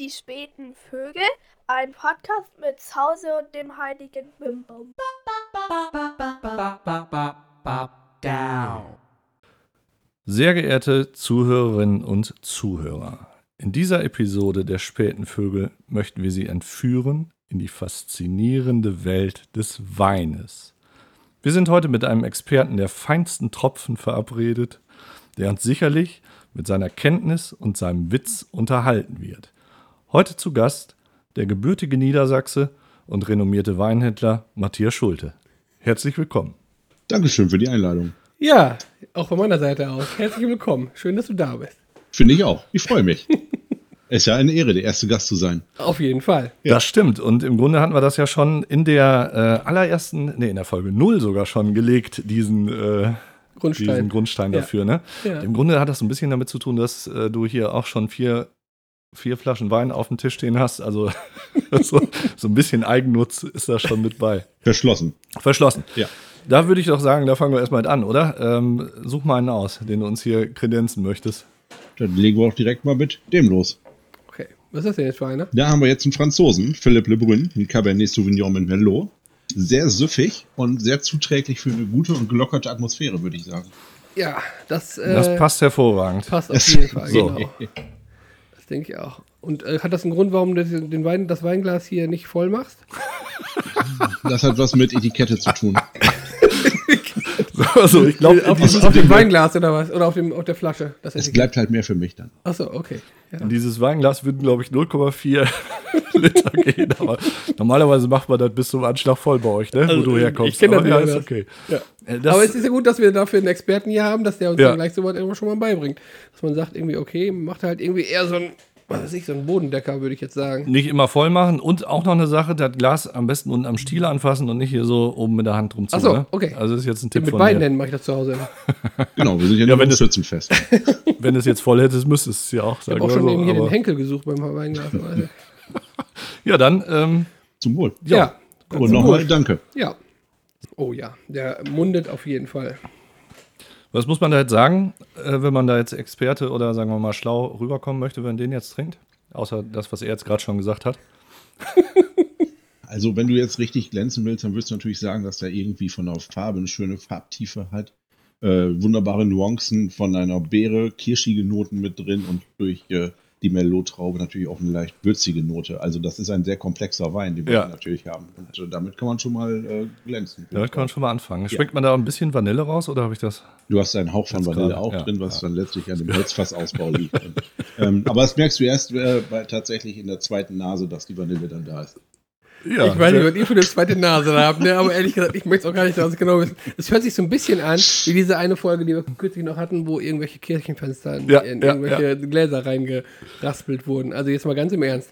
Die späten Vögel, ein Podcast mit Zause und dem heiligen Bimbum. Sehr geehrte Zuhörerinnen und Zuhörer, in dieser Episode der späten Vögel möchten wir Sie entführen in die faszinierende Welt des Weines. Wir sind heute mit einem Experten der feinsten Tropfen verabredet, der uns sicherlich mit seiner Kenntnis und seinem Witz unterhalten wird. Heute zu Gast der gebürtige Niedersachse und renommierte Weinhändler Matthias Schulte. Herzlich willkommen. Dankeschön für die Einladung. Ja, auch von meiner Seite aus. Herzlich willkommen. Schön, dass du da bist. Finde ich auch. Ich freue mich. Es ist ja eine Ehre, der erste Gast zu sein. Auf jeden Fall. Ja. Das stimmt. Und im Grunde hatten wir das ja schon in der äh, allerersten, nee, in der Folge 0 sogar schon gelegt, diesen, äh, Grundstein. diesen Grundstein Ja. dafür. Ne? Ja. Im Grunde hat das so ein bisschen damit zu tun, dass äh, du hier auch schon vier, vier Flaschen Wein auf dem Tisch stehen hast. Also so, so ein bisschen Eigennutz ist da schon mit bei. Verschlossen. Verschlossen. Ja. Da würde ich doch sagen, da fangen wir erstmal mit an, oder? Ähm, such mal einen aus, den du uns hier kredenzen möchtest. Dann legen wir auch direkt mal mit dem los. Okay. Was ist das denn jetzt für einer? Da haben wir jetzt einen Franzosen, Philippe Lebrun, ein Cabernet Sauvignon mit Merlot. Sehr süffig und sehr zuträglich für eine gute und gelockerte Atmosphäre, würde ich sagen. Ja, das, äh, Das passt hervorragend. passt auf jeden Fall. So. Genau. Das denke ich auch. Und äh, hat das einen Grund, warum du den Wein, das Weinglas hier nicht voll machst? Das hat was mit Etikette zu tun. Also, ich glaube, auf, auf, auf dem Weinglas oder was? Oder auf, dem, auf der Flasche? Das Es bleibt halt mehr für mich dann. Achso, okay. Ja. In dieses Weinglas würden, glaube ich, 0,4 Liter gehen. Aber normalerweise macht man das bis zum Anschlag voll bei euch, ne? Also, wo du herkommst. ich kenn das Aber ja, ist okay. Ja. Äh, das- Aber es ist ja gut, dass wir dafür einen Experten hier haben, dass der uns Ja. dann gleich sowas immer schon mal beibringt. Dass man sagt, irgendwie, okay, macht halt irgendwie eher so ein, was weiß ich, so ein Bodendecker, würde ich jetzt sagen. nicht immer voll machen und auch noch eine Sache, das Glas am besten unten am Stiel anfassen und nicht hier so oben mit der Hand drum zu. Ach so, ne? okay. Also das ist jetzt ein Tipp Mit von Wein mir. nennen mache ich das zu Hause immer. Genau, wir sind ja, Ja, wenn Schützenfest. Wenn du es jetzt voll hättest, müsstest du es ja auch Ich sagen. habe auch schon so, eben hier den Henkel gesucht beim Weinglas. Ja, dann, ähm, Zum Wohl. ja. Und nochmal danke. Ja. Oh ja, der mundet auf jeden Fall. Was muss man da jetzt sagen, äh, wenn man da jetzt Experte oder sagen wir mal schlau rüberkommen möchte, wenn den jetzt trinkt? Außer das, was er jetzt gerade schon gesagt hat. Also, wenn du jetzt richtig glänzen willst, dann würdest du natürlich sagen, dass der irgendwie von der Farbe eine schöne Farbtiefe hat. Äh, wunderbare Nuancen von einer Beere, kirschige Noten mit drin und durch äh, die Merlot-Traube natürlich auch eine leicht würzige Note. Also, das ist ein sehr komplexer Wein, den wir Ja. natürlich haben. Und äh, damit kann man schon mal äh, glänzen. Ja, da kann man schon mal anfangen. Schmeckt man da ein bisschen Vanille raus oder habe ich das? Du hast einen Hauch von Vanille auch ja. drin, was dann letztlich an dem Holzfassausbau liegt. Und, ähm, aber das merkst du erst äh, bei, tatsächlich in der zweiten Nase, dass die Vanille dann da ist. Ja, ich weiß nicht, was ihr für eine zweite Nase da habt, ne? aber ehrlich gesagt, ich möchte es auch gar nicht ganz genau wissen. Es hört sich so ein bisschen an, wie diese eine Folge, die wir kürzlich noch hatten, wo irgendwelche Kirchenfenster in, Ja, in ja, irgendwelche Gläser reingeraspelt wurden. Also jetzt mal ganz im Ernst.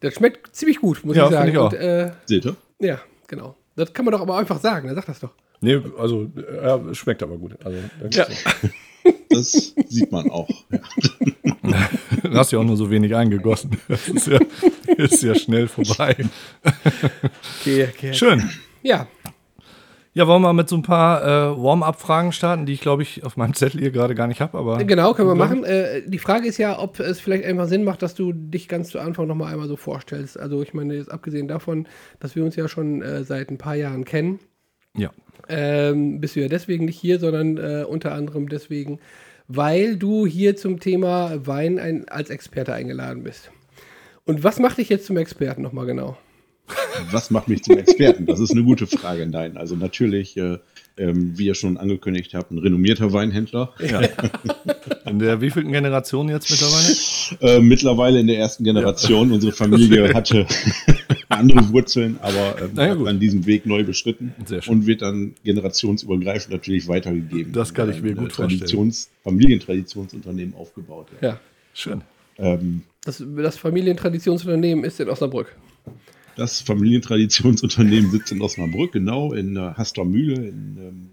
Das schmeckt ziemlich gut, muss Ja, ich sagen. ich auch. Und, äh, Seht ihr? ja, genau. Das kann man doch aber einfach sagen, ne? sag das doch. Nee, also äh, schmeckt aber gut. Also, Ja. Das sieht man auch. Ja. Du hast ja auch nur so wenig eingegossen. Das ist ja, ist ja schnell vorbei. Okay, okay. Schön. Ja, Ja, wollen wir mal mit so ein paar äh, Warm-up-Fragen starten, die ich, glaube ich, auf meinem Zettel hier gerade gar nicht habe. Aber Genau, können wir machen. Äh, die Frage ist ja, ob es vielleicht einfach Sinn macht, dass du dich ganz zu Anfang nochmal einmal so vorstellst. Also ich meine, jetzt abgesehen davon, dass wir uns ja schon äh, seit ein paar Jahren kennen, Ja. ähm, bist du ja deswegen nicht hier, sondern äh, unter anderem deswegen, weil du hier zum Thema Wein ein, als Experte eingeladen bist. Und was macht dich jetzt zum Experten nochmal genau? Was macht mich zum Experten? Das ist eine gute Frage. Nein, also natürlich, äh, ähm, wie ihr schon angekündigt habt, ein renommierter Weinhändler. ja. In der wievielten Generation jetzt mittlerweile? Äh, mittlerweile in der ersten Generation. Unsere Familie hatte andere Wurzeln, aber ähm, Na ja, hat dann diesen Weg neu beschritten und wird dann generationsübergreifend natürlich weitergegeben. Das kann ich mir Ein, gut äh, vorstellen. Traditions Familientradtionsunternehmen aufgebaut. Ja. Ja, Schön. Ähm, das, das Familientradtionsunternehmen ist in Osnabrück. Das Familientradtionsunternehmen sitzt in Osnabrück, genau in äh, Hastermühle, in, ähm,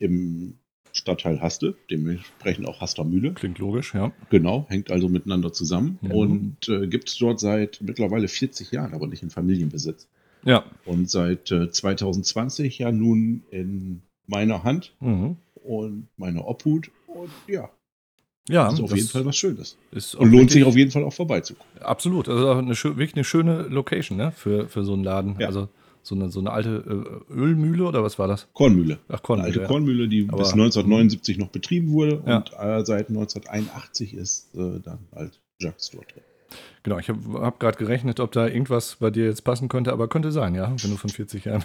im Stadtteil Haste, dementsprechend auch Hastermühle. Klingt logisch, ja. Genau, hängt also miteinander zusammen Mhm. und äh, gibt es dort seit mittlerweile 40 Jahren, aber nicht in Familienbesitz. Ja. Und seit äh, 2020 ja nun in meiner Hand Mhm. und meiner Obhut. Und ja, Ja, Das ist auf das jeden Fall was Schönes. Und lohnt sich auf jeden Fall auch vorbeizugucken. Absolut. Also auch eine, wirklich eine schöne Location ne? für, für so einen Laden. Ja. Also so eine, so eine alte äh, Ölmühle oder was war das? Kornmühle. Ach, Kornmühle, Eine alte ja. Kornmühle, die Aber- bis 1979 noch betrieben wurde Ja. und äh, seit 1981 ist äh, dann halt Jacques dort drin. Genau, ich habe hab gerade gerechnet, ob da irgendwas bei dir jetzt passen könnte, aber könnte sein, ja, wenn du von 40 Jahren.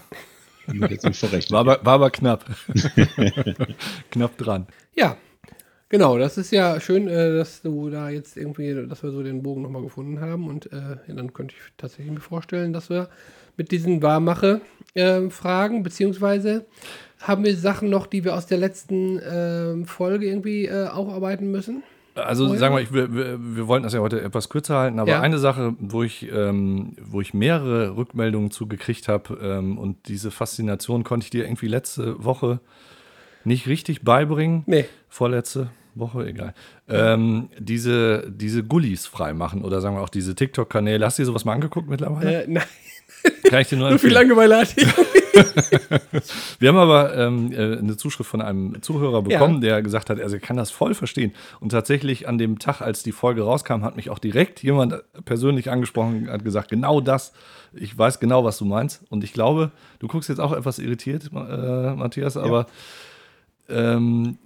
Hab ich jetzt nicht verrechnet. War aber, war aber knapp. knapp dran. Ja, genau. Das ist ja schön, äh, dass du da jetzt irgendwie, dass wir so den Bogen nochmal gefunden haben. Und äh, ja, dann könnte ich tatsächlich mir vorstellen, dass wir mit diesen Warmache-Fragen, beziehungsweise haben wir Sachen noch, die wir aus der letzten ähm, Folge irgendwie äh, aufarbeiten müssen? Also Vorher? sagen wir, ich, wir, wir, wir wollten das ja heute etwas kürzer halten, aber Ja. eine Sache, wo ich, ähm, wo ich mehrere Rückmeldungen zu gekriegt habe ähm, und diese Faszination konnte ich dir irgendwie letzte Woche nicht richtig beibringen. Nee. Vorletzte Woche, egal. Ähm, diese, diese Gullis freimachen oder sagen wir auch diese TikTok-Kanäle. Hast du dir sowas mal angeguckt mittlerweile? Äh, nein, Kann ich dir nur so viel. Langeweile hatte ich. Wir haben aber ähm, äh, eine Zuschrift von einem Zuhörer bekommen, der gesagt hat, also er kann das voll verstehen. Und tatsächlich an dem Tag, als die Folge rauskam, hat mich auch direkt jemand persönlich angesprochen, hat gesagt, genau das. Ich weiß genau, was du meinst. Und ich glaube, du guckst jetzt auch etwas irritiert, äh, Matthias, aber ähm,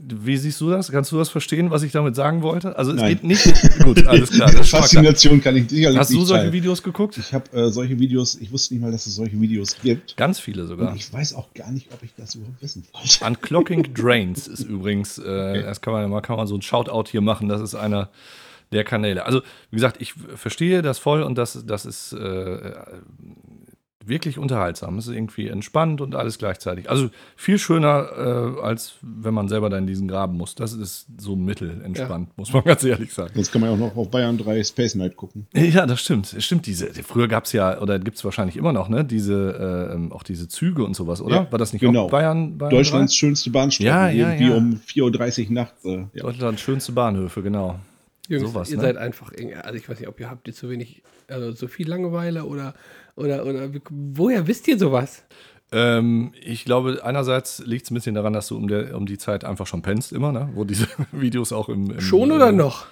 wie siehst du das? Kannst du das verstehen, was ich damit sagen wollte? Also es Nein. geht nicht. Gut, alles klar. Mal klar. Faszination kann ich sicherlich Hast du solche teilen. Videos geguckt? Ich habe äh, solche Videos, ich wusste nicht mal, dass es solche Videos gibt. Ganz viele sogar. Und ich weiß auch gar nicht, ob ich das überhaupt wissen wollte. Unclocking Drains ist übrigens, äh, das kann man, mal kann man so ein Shoutout hier machen, das ist einer der Kanäle. Also, wie gesagt, ich verstehe das voll und das, das ist äh, wirklich unterhaltsam. Es ist irgendwie entspannt und alles gleichzeitig. Also viel schöner, äh, als wenn man selber da in diesen Graben muss. Das ist so mittelentspannt, muss man ganz ehrlich sagen. Sonst kann man ja auch noch auf Bayern 3 Space Night gucken. Ja, das stimmt. Es Stimmt, diese. Früher gab es ja, oder gibt es wahrscheinlich immer noch, ne? Diese, äh, auch diese Züge und sowas, oder? Ja, War das nicht genau. auch Bayern? Bayern Deutschlands schönste Bahnstrecke. Ja, ja, irgendwie ja. um 4.30 Uhr nachts. Äh, ja. Deutschlands schönste Bahnhöfe, genau. Jungs, Sowas, ihr ne? seid einfach, also ich weiß nicht, ob ihr habt ihr zu wenig, also zu viel Langeweile oder, oder, oder, woher wisst ihr sowas? Ähm, ich glaube, einerseits liegt es ein bisschen daran, dass du um, der, um die Zeit einfach schon pennst, immer, ne? Wo diese Videos auch im. im Schon äh, oder noch?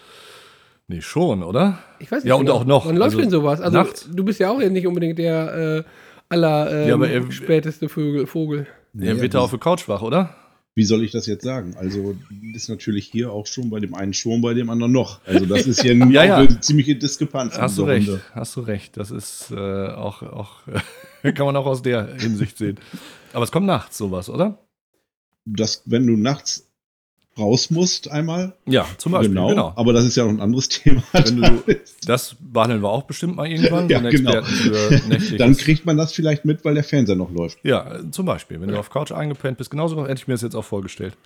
Nee, schon, oder? Ich weiß nicht. Ja, und auch noch. Wann läuft Also denn sowas? Also, nachts. du bist ja auch nicht unbedingt der äh, aller ähm, Ja, aber er- späteste Vögel, Vogel. Der wird da auf der Couch wach, oder? Wie soll ich das jetzt sagen? Also ist natürlich hier auch schon bei dem einen schon, bei dem anderen noch. Also das ist ja, Ja, ja. eine ziemliche Diskrepanz. Hast du recht, Runde. hast du recht. Das ist äh, auch, auch kann man auch aus der Hinsicht sehen. Aber es kommt nachts sowas, oder? Dass, wenn du nachts raus musst einmal, Ja, zum Beispiel, genau, genau. aber das ist ja noch ein anderes Thema. Wenn du, das behandeln wir auch bestimmt mal irgendwann. Ja, genau. Experten für nächtliches- Dann kriegt man das vielleicht mit, weil der Fernseher noch läuft. Ja, zum Beispiel, wenn du auf Couch eingepennt bist, genauso hätte ich mir das jetzt auch vorgestellt.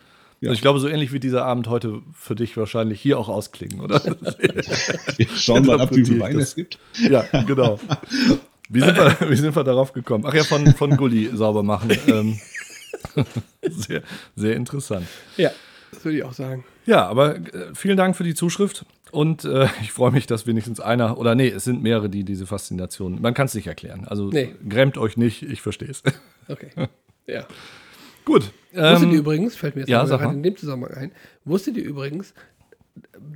Ja. Und ich glaube, so ähnlich wird dieser Abend heute für dich wahrscheinlich hier auch ausklingen, oder? Wir schauen mal ab, wie viel Wein das. es gibt. ja, genau. Wie sind, wir, wie sind wir darauf gekommen? Ach ja, von, von Gulli sauber machen. Ähm, sehr, sehr interessant. Ja, das würde ich auch sagen. Ja, aber äh, vielen Dank für die Zuschrift. Und äh, ich freue mich, dass wenigstens einer, oder nee, es sind mehrere, die diese Faszination, man kann es nicht erklären. Also Nee. grämt euch nicht, ich verstehe es. Okay. Ja. Gut. Wusstet ähm, ihr übrigens, fällt mir jetzt ja, gerade in dem Zusammenhang ein, wusstet ihr übrigens,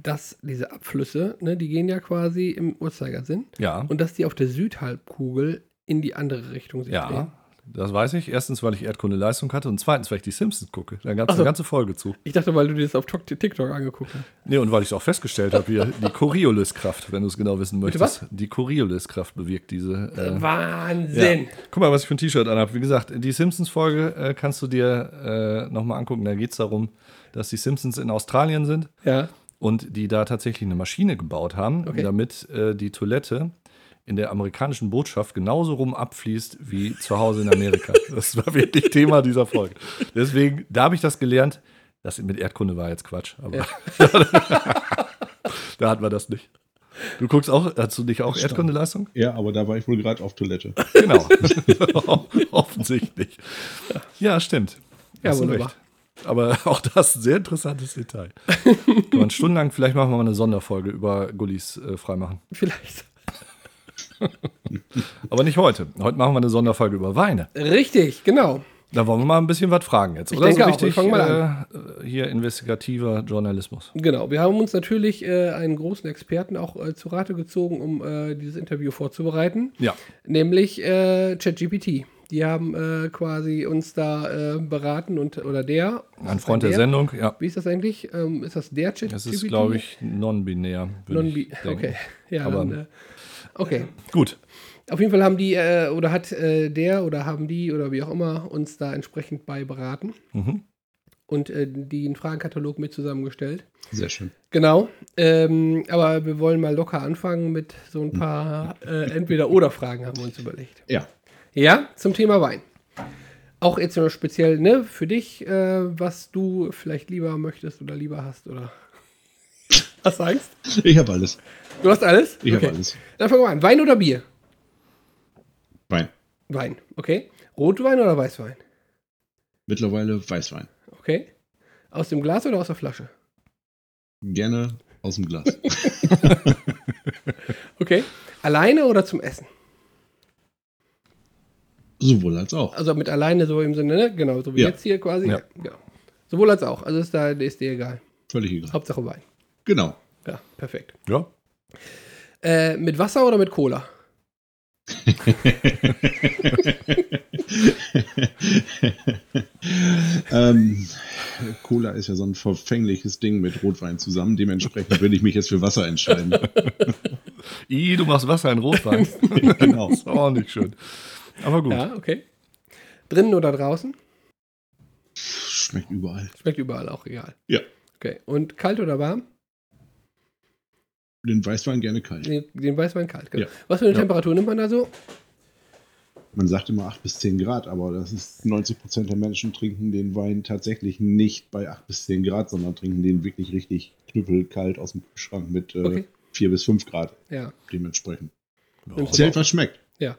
dass diese Abflüsse, ne, die gehen ja quasi im Uhrzeigersinn ja. und dass die auf der Südhalbkugel in die andere Richtung sich drehen. Das weiß ich. Erstens, weil ich Erdkunde-Leistung hatte und zweitens, weil ich die Simpsons gucke. Da gab es so. eine ganze Folge zu. Ich dachte, weil du dir das auf Tok- TikTok angeguckt hast. Nee, und weil ich es auch festgestellt habe, hier die Corioliskraft, wenn du es genau wissen möchtest. was? Die Corioliskraft bewirkt diese. Äh, Wahnsinn! ja. Guck mal, was ich für ein T-Shirt anhabe. Wie gesagt, die Simpsons-Folge äh, kannst du dir äh, nochmal angucken. Da geht es darum, dass die Simpsons in Australien sind Ja. und die da tatsächlich eine Maschine gebaut haben, Okay. damit äh, die Toilette in der amerikanischen Botschaft genauso rum abfließt wie zu Hause in Amerika. das war wirklich Thema dieser Folge. Deswegen, da habe ich das gelernt. Das mit Erdkunde war jetzt Quatsch, aber da hatten wir das nicht. Du guckst auch, hast du nicht auch. Erdkundeleistung? Ja, aber da war ich wohl gerade auf Toilette. Genau. Offensichtlich. Ja, stimmt. Ja, Hast wunderbar. recht. Aber auch das ist ein sehr interessantes Detail. Kann man stundenlang, vielleicht machen wir mal eine Sonderfolge über Gullis äh, freimachen. Vielleicht. Aber nicht heute. Heute machen wir eine Sonderfolge über Weine. Richtig, genau. Da wollen wir mal ein bisschen was fragen jetzt. Ich Oder denke so auch. Wir richtig fangen mal äh, hier investigativer Journalismus. Genau, wir haben uns natürlich äh, einen großen Experten auch äh, zu Rate gezogen, um äh, dieses Interview vorzubereiten, Ja. nämlich äh, ChatGPT. Die haben äh, quasi uns da beraten und oder der. Ein Freund der der? Sendung, ja. Wie ist das eigentlich? Ähm, ist das der ChatGPT? Es ist, glaube ich, non-binär. würde Non ich denken. okay. Ja, Aber- dann, okay. Gut. Auf jeden Fall haben die äh, oder hat äh, der oder haben die oder wie auch immer uns da entsprechend bei beraten Mhm. und äh, den Fragenkatalog mit zusammengestellt. Sehr schön. Genau, ähm, aber wir wollen mal locker anfangen mit so ein paar äh, Entweder-Oder-Fragen haben wir uns überlegt. Ja. Ja, zum Thema Wein. Auch jetzt nur speziell ne, für dich, äh, was du vielleicht lieber möchtest oder lieber hast oder was sagst Ich habe alles. du? hast alles? Ich okay. habe alles. Dann fangen wir an. Wein oder Bier? Wein. Wein, okay. Rotwein oder Weißwein? Mittlerweile Weißwein. Okay. Aus dem Glas oder aus der Flasche? Gerne aus dem Glas. Okay. Alleine oder zum Essen? Sowohl als auch. Also mit alleine so im Sinne, ne? Genau, so wie Ja. jetzt hier quasi. Ja. Genau. Sowohl als auch. Also ist da ist dir egal. Völlig egal. Hauptsache Wein. Genau. Ja, perfekt. Ja. Äh, mit Wasser oder mit Cola? ähm, Cola ist ja so ein verfängliches Ding mit Rotwein zusammen. Dementsprechend würde ich mich jetzt für Wasser entscheiden. I, du machst Wasser in Rotwein. genau. ist auch nicht schön. Aber gut. Ja, okay. Drinnen oder draußen? Schmeckt überall. Schmeckt überall auch egal. Ja. Okay. Und kalt oder warm? Den Weißwein gerne kalt. Den, den Weißwein kalt. Genau. Ja. Was für eine Ja. Temperatur nimmt man da so? Man sagt immer 8 bis 10 Grad, aber das ist 90 Prozent der Menschen trinken den Wein tatsächlich nicht bei 8 bis 10 Grad, sondern trinken den wirklich richtig knüppelkalt aus dem Kühlschrank mit äh, Okay. 4 bis 5 Grad Ja. dementsprechend. Ja. Zählt, was schmeckt. Ja.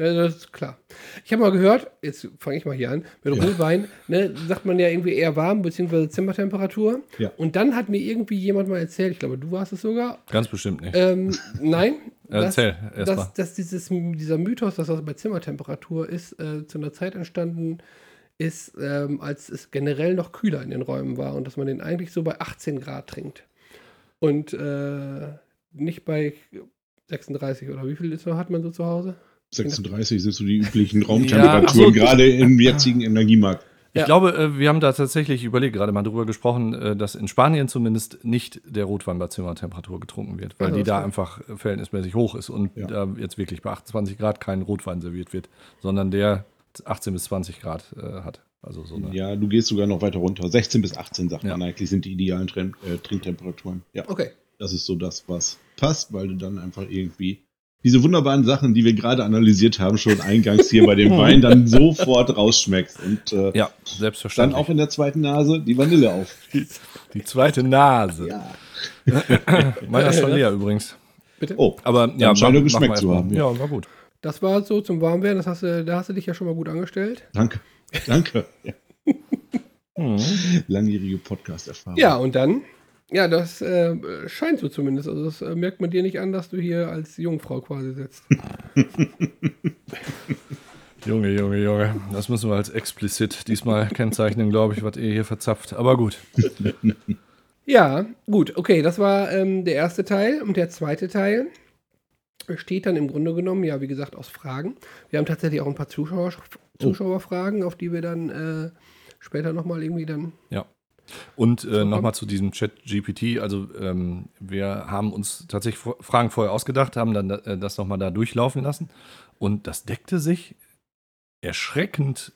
Ja, das ist klar. Ich habe mal gehört, jetzt fange ich mal hier an, mit Ja. Rotwein, ne, sagt man ja irgendwie eher warm, beziehungsweise Zimmertemperatur. Ja. Und dann hat mir irgendwie jemand mal erzählt, ich glaube, du warst es sogar, Ganz bestimmt nicht. ähm, nein, dass, Erzähl erst mal. dass, dass dieses, dieser Mythos, dass das bei Zimmertemperatur ist, äh, zu einer Zeit entstanden ist, ähm, als es generell noch kühler in den Räumen war und dass man den eigentlich so bei 18 Grad trinkt. Und äh, nicht bei 36 oder wie viel ist, hat man so zu Hause? 36 sind so die üblichen Raumtemperaturen, Ja, ach gerade im jetzigen Energiemarkt. Ich Ja. glaube, äh, wir haben da tatsächlich überlegt, gerade mal drüber gesprochen, äh, dass in Spanien zumindest nicht der Rotwein bei Zimmertemperatur getrunken wird, weil Also, die da war- einfach verhältnismäßig hoch ist und Ja. da jetzt wirklich bei 28 Grad kein Rotwein serviert wird, sondern der 18 bis 20 Grad äh, hat. Also so. Ja, du gehst sogar noch weiter runter. 16 bis 18, sagt Ja. man eigentlich, sind die idealen Trin äh, Trinktemperaturen. Ja, Okay. das ist so das, was passt, weil du dann einfach irgendwie diese wunderbaren Sachen, die wir gerade analysiert haben, schon eingangs hier bei dem Wein, dann sofort rausschmeckst. Und äh, Ja, dann selbstverständlich. auch in der zweiten Nase die Vanille auf. die zweite Nase. Ja. Meiner ist schon leer übrigens. Bitte. Oh, Aber Dann ja, scheint er geschmeckt zu haben, Ja. ja. war gut. Das war so zum Warmwerden, das hast du, da hast du dich ja schon mal gut angestellt. danke. Danke. Ja. Mhm. Langjährige Podcast-Erfahrung. Ja, und dann, ja, das äh, scheint so zumindest. Also das äh, merkt man dir nicht an, dass du hier als Jungfrau quasi sitzt. Junge, Junge, Junge. Das müssen wir als explizit diesmal kennzeichnen, glaube ich, was ihr hier verzapft. Aber gut. Ja, gut, okay, das war ähm, der erste Teil. Und der zweite Teil besteht dann im Grunde genommen, ja, wie gesagt, aus Fragen. Wir haben tatsächlich auch ein paar Zuschauer, Zuschauerfragen, auf die wir dann äh, später nochmal irgendwie dann. Ja. Und äh, nochmal zu diesem Chat-GPT. Also, ähm, wir haben uns tatsächlich Fra- Fragen vorher ausgedacht, haben dann äh, das nochmal da durchlaufen lassen. Und das deckte sich erschreckend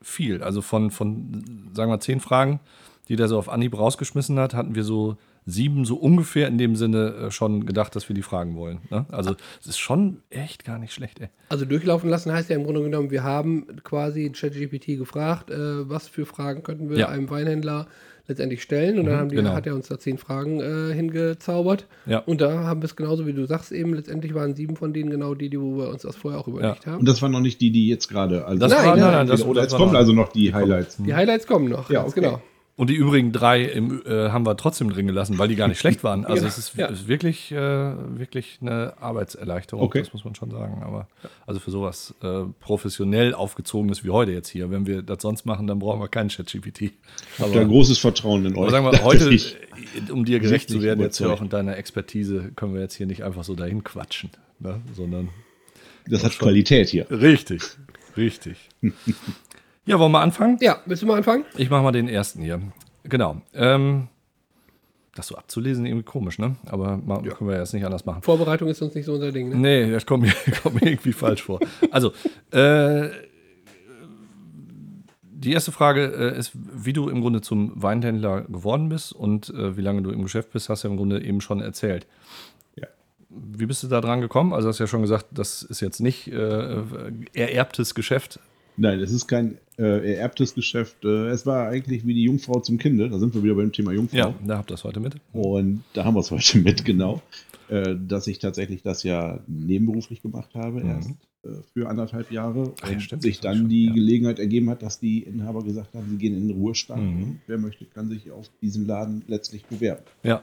viel. Also von, von, sagen wir, zehn Fragen, die der so auf Anhieb rausgeschmissen hat, hatten wir so sieben, so ungefähr in dem Sinne äh, schon gedacht, dass wir die fragen wollen. Ne? Also, es ist schon echt gar nicht schlecht, ey. Also durchlaufen lassen heißt ja im Grunde genommen, wir haben quasi ChatGPT gefragt, äh, was für Fragen könnten wir Ja. einem Weinhändler letztendlich stellen. Und dann Mhm, haben die, genau. hat er uns da zehn Fragen äh, hingezaubert. Ja. Und da haben wir es genauso wie du sagst eben, letztendlich waren sieben von denen genau die, die wo wir uns das vorher auch überlegt haben. Und das waren noch nicht die, die jetzt gerade. Also Das Nein, war, nein, nein, nein, das, oder das jetzt kommen also noch die Highlights. Die Highlights kommen noch. Ja, ganz okay. genau. Und die übrigen drei im, äh, haben wir trotzdem drin gelassen, weil die gar nicht schlecht waren. Also Ja, es ist, ja. ist wirklich, äh, wirklich eine Arbeitserleichterung, Okay. das muss man schon sagen. Aber also für sowas äh, professionell aufgezogenes wie heute jetzt hier, wenn wir das sonst machen, dann brauchen wir keinen ChatGPT. Ich habe Aber, da großes Vertrauen in aber euch. sagen wir, heute, äh, um dir gerecht zu werden, jetzt hier auch in deiner Expertise, können wir jetzt hier nicht einfach so dahin quatschen, ne? sondern das hat Qualität hier. richtig, richtig. ja, wollen wir anfangen? Ja, willst du mal anfangen? Ich mache mal den ersten hier. Genau. Ähm, das so abzulesen, irgendwie komisch, ne? Aber mal, können wir jetzt nicht anders machen. Vorbereitung ist sonst nicht so unser Ding, ne? Nee, das kommt mir, kommt mir irgendwie falsch vor. Also, äh, die erste Frage äh, ist, wie du im Grunde zum Weinhändler geworden bist und äh, wie lange du im Geschäft bist, hast du im Grunde eben schon erzählt. Ja. Wie bist du da dran gekommen? Also, hast ja schon gesagt, das ist jetzt nicht äh, ererbtes Geschäft. Nein, es ist kein äh, ererbtes Geschäft. Äh, es war eigentlich wie die Jungfrau zum Kinde. Da sind wir wieder beim Thema Jungfrau. Ja, da habt ihr das heute mit. Und da haben wir es heute mit, genau. Äh, dass ich tatsächlich das ja nebenberuflich gemacht habe, Mhm. erst äh, für anderthalb Jahre. Ach ja, und stimmt, sich dann schon, die ja. Gelegenheit ergeben hat, dass die Inhaber gesagt haben, sie gehen in den Ruhestand. Mhm. Und wer möchte, kann sich auf diesen Laden letztlich bewerben. Ja,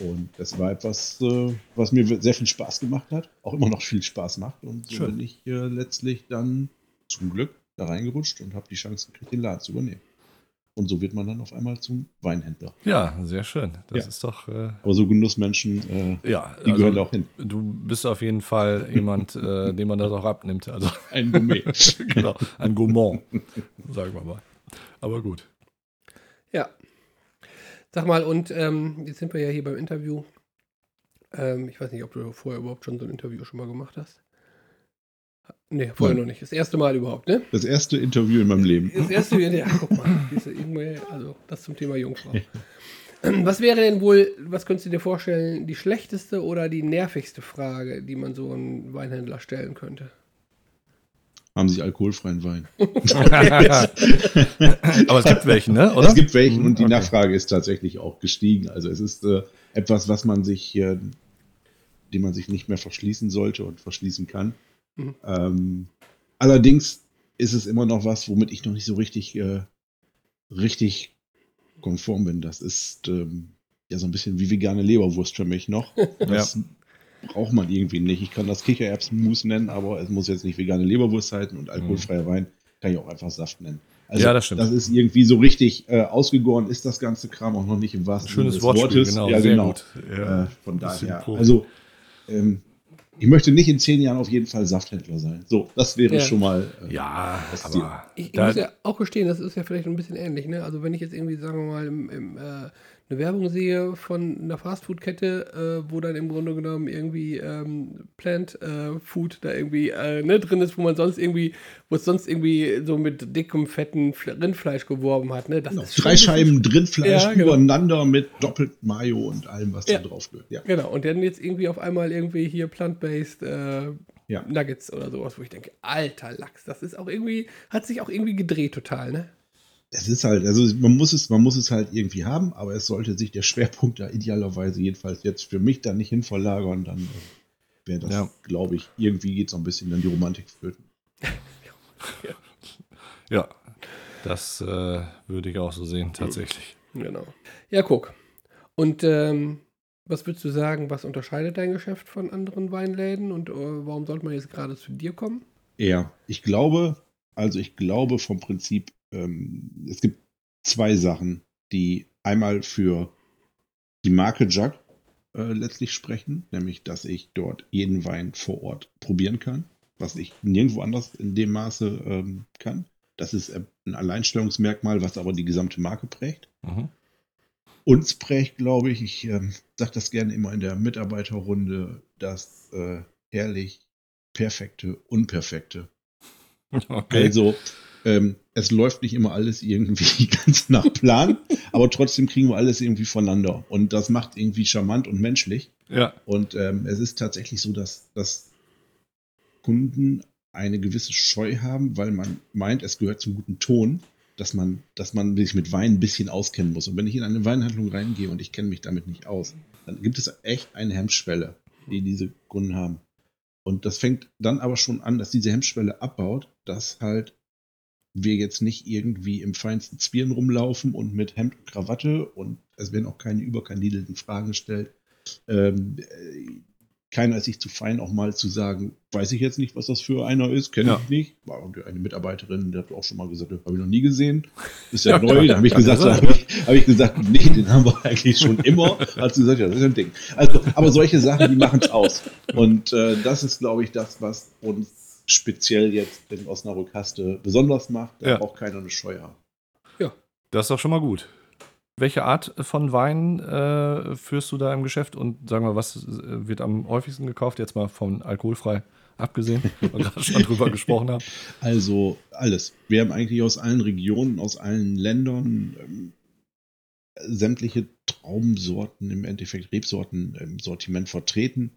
Und das war etwas, äh, was mir sehr viel Spaß gemacht hat, auch immer noch viel Spaß macht. Und so Schön. bin ich äh, letztlich dann zum Glück da reingerutscht und habe die Chance gekriegt, den Laden zu übernehmen. Und so wird man dann auf einmal zum Weinhändler. ja, sehr schön. Das Ja. ist doch. Äh, Aber so Genussmenschen, äh, ja, die also- gehören auch hin. Du bist auf jeden Fall jemand, äh, dem man das auch abnimmt. Also, Ein Gourmet. genau, ein Gourmand, sagen wir mal. Aber gut. Ja. Sag mal, und ähm, jetzt sind wir ja hier beim Interview. Ähm, ich weiß nicht, ob du vorher überhaupt schon so ein Interview schon mal gemacht hast. Nee, vorher Nein. noch nicht. Das erste Mal überhaupt, ne? Das erste Interview in meinem Leben. Das erste, ja, guck mal, diese irgendwie, also das zum Thema Jungfrau. Was wäre denn wohl, was könntest du dir vorstellen, die schlechteste oder die nervigste Frage, die man so einem Weinhändler stellen könnte? Haben sie alkoholfreien Wein? Aber es gibt welche, ne? Oder? Es gibt welchen und die Okay. Nachfrage ist tatsächlich auch gestiegen. Also es ist äh, etwas, was man sich, äh, dem man sich nicht mehr verschließen sollte und verschließen kann. Mhm. Ähm, allerdings ist es immer noch was, womit ich noch nicht so richtig, äh, richtig konform bin. Das ist ähm, ja so ein bisschen wie vegane Leberwurst für mich noch. Das braucht man irgendwie nicht. Ich kann das Kichererbsenmus nennen, aber es muss jetzt nicht vegane Leberwurst sein und alkoholfreier Wein kann ich auch einfach Saft nennen. Also Ja, das stimmt. Das ist irgendwie so richtig äh, ausgegoren, ist das ganze Kram auch noch nicht im wahrsten Sinne Schönes des Wortspiel, Wortes. genau. Ja, sehr genau. gut. Ja. Äh, von daher. Also, ähm, ich möchte nicht in zehn Jahren auf jeden Fall Safthändler sein. So, das wäre Ja. schon mal. Äh, ja, Das aber Ich, ich muss ja auch gestehen, das ist ja vielleicht ein bisschen ähnlich, ne? Also wenn ich jetzt irgendwie, sagen wir mal, im, im, äh, eine Werbung sehe von einer Fastfood-Kette, äh, wo dann im Grunde genommen irgendwie ähm, Plant äh, Food da irgendwie äh, ne, drin ist, wo man sonst irgendwie, wo es sonst irgendwie so mit dickem, fetten Fle- Rindfleisch geworben hat, ne? Das Genau. Drei Scheiben Rindfleisch Ja, genau. übereinander mit doppelt Mayo und allem, was Ja. da drauf gehört. Ja. Genau, und dann jetzt irgendwie auf einmal irgendwie hier plant-based äh, Ja. Nuggets oder sowas, wo ich denke, alter Lachs, das ist auch irgendwie, hat sich auch irgendwie gedreht total, ne? Es ist halt, also man muss es, man muss es halt irgendwie haben, aber es sollte sich der Schwerpunkt da idealerweise jedenfalls jetzt für mich dann nicht hin verlagern, dann äh, wäre das, Ja. glaube ich, irgendwie geht so ein bisschen dann die Romantik flöten. ja, das äh, würde ich auch so sehen, tatsächlich. Genau. Ja, guck. Und ähm, was würdest du sagen, was unterscheidet dein Geschäft von anderen Weinläden und äh, warum sollte man jetzt gerade zu dir kommen? Ja, ich glaube, also ich glaube vom Prinzip, ähm, es gibt zwei Sachen, die einmal für die Marke Jug äh, letztlich sprechen, nämlich dass ich dort jeden Wein vor Ort probieren kann, was ich nirgendwo anders in dem Maße ähm, kann. Das ist äh, ein Alleinstellungsmerkmal, was aber die gesamte Marke prägt. Mhm. Uns prägt, glaube ich, ich ähm, sage das gerne immer in der Mitarbeiterrunde, das äh, herrlich perfekte, unperfekte. Okay. Also, ähm, es läuft nicht immer alles irgendwie ganz nach Plan, aber trotzdem kriegen wir alles irgendwie voneinander. Und das macht irgendwie charmant und menschlich. ja, Und ähm, es ist tatsächlich so, dass, dass Kunden eine gewisse Scheu haben, weil man meint, es gehört zum guten Ton, dass man, dass man sich mit Wein ein bisschen auskennen muss. Und wenn ich in eine Weinhandlung reingehe und ich kenne mich damit nicht aus, dann gibt es echt eine Hemmschwelle, die diese Kunden haben. Und das fängt dann aber schon an, dass diese Hemmschwelle abbaut, dass halt wir jetzt nicht irgendwie im feinsten Zwirn rumlaufen und mit Hemd und Krawatte und es werden auch keine überkandidelten Fragen gestellt. Ähm, äh, keiner ist sich zu fein, auch mal zu sagen, weiß ich jetzt nicht, was das für einer ist, kenne Ja. ich nicht. War eine Mitarbeiterin, die hat auch schon mal gesagt, habe ich noch nie gesehen. Ist ja neu. Da habe ich gesagt, habe ich, hab ich gesagt, nee, den haben wir eigentlich schon immer. Hat sie gesagt, ja, das ist ein Ding. Also, aber solche Sachen, die machen es aus. Und äh, das ist, glaube ich, das, was uns speziell jetzt in Osnabrück-Haste besonders macht. Da Ja. braucht keiner eine Scheu haben. Das ist doch schon mal gut. Welche Art von Wein äh, führst du da im Geschäft und sagen wir, was äh, wird am häufigsten gekauft? Jetzt mal von alkoholfrei abgesehen, weil wir gerade schon drüber gesprochen haben. Also alles. Wir haben eigentlich aus allen Regionen, aus allen Ländern ähm, sämtliche Traubensorten, im Endeffekt Rebsorten im Sortiment vertreten.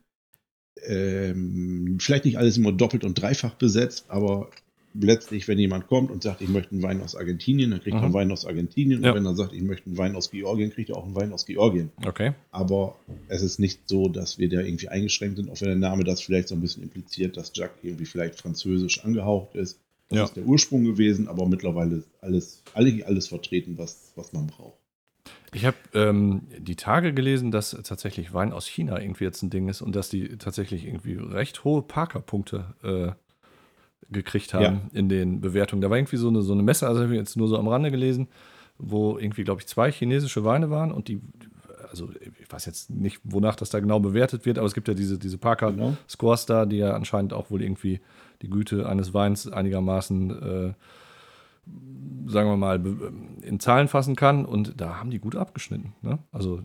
Ähm, vielleicht nicht alles immer doppelt und dreifach besetzt, aber letztlich, wenn jemand kommt und sagt, ich möchte einen Wein aus Argentinien, dann kriegt er Mhm. einen Wein aus Argentinien. Ja. Und wenn er sagt, ich möchte einen Wein aus Georgien, kriegt er auch einen Wein aus Georgien. Okay. Aber es ist nicht so, dass wir da irgendwie eingeschränkt sind, auch wenn der Name das vielleicht so ein bisschen impliziert, dass Jack irgendwie vielleicht französisch angehaucht ist. Das Ja. ist der Ursprung gewesen, aber mittlerweile ist alles, alle, alles vertreten, was, was man braucht. Ich habe ähm, die Tage gelesen, dass tatsächlich Wein aus China irgendwie jetzt ein Ding ist und dass die tatsächlich irgendwie recht hohe Parker-Punkte äh, gekriegt haben Ja. in den Bewertungen. Da war irgendwie so eine, so eine Messe, also habe ich jetzt nur so am Rande gelesen, wo irgendwie, glaube ich, zwei chinesische Weine waren und die, also ich weiß jetzt nicht, wonach das da genau bewertet wird, aber es gibt ja diese, diese Parker-Scores da, die ja anscheinend auch wohl irgendwie die Güte eines Weins einigermaßen äh, sagen wir mal, in Zahlen fassen kann. Und da haben die gut abgeschnitten. Ne? Also,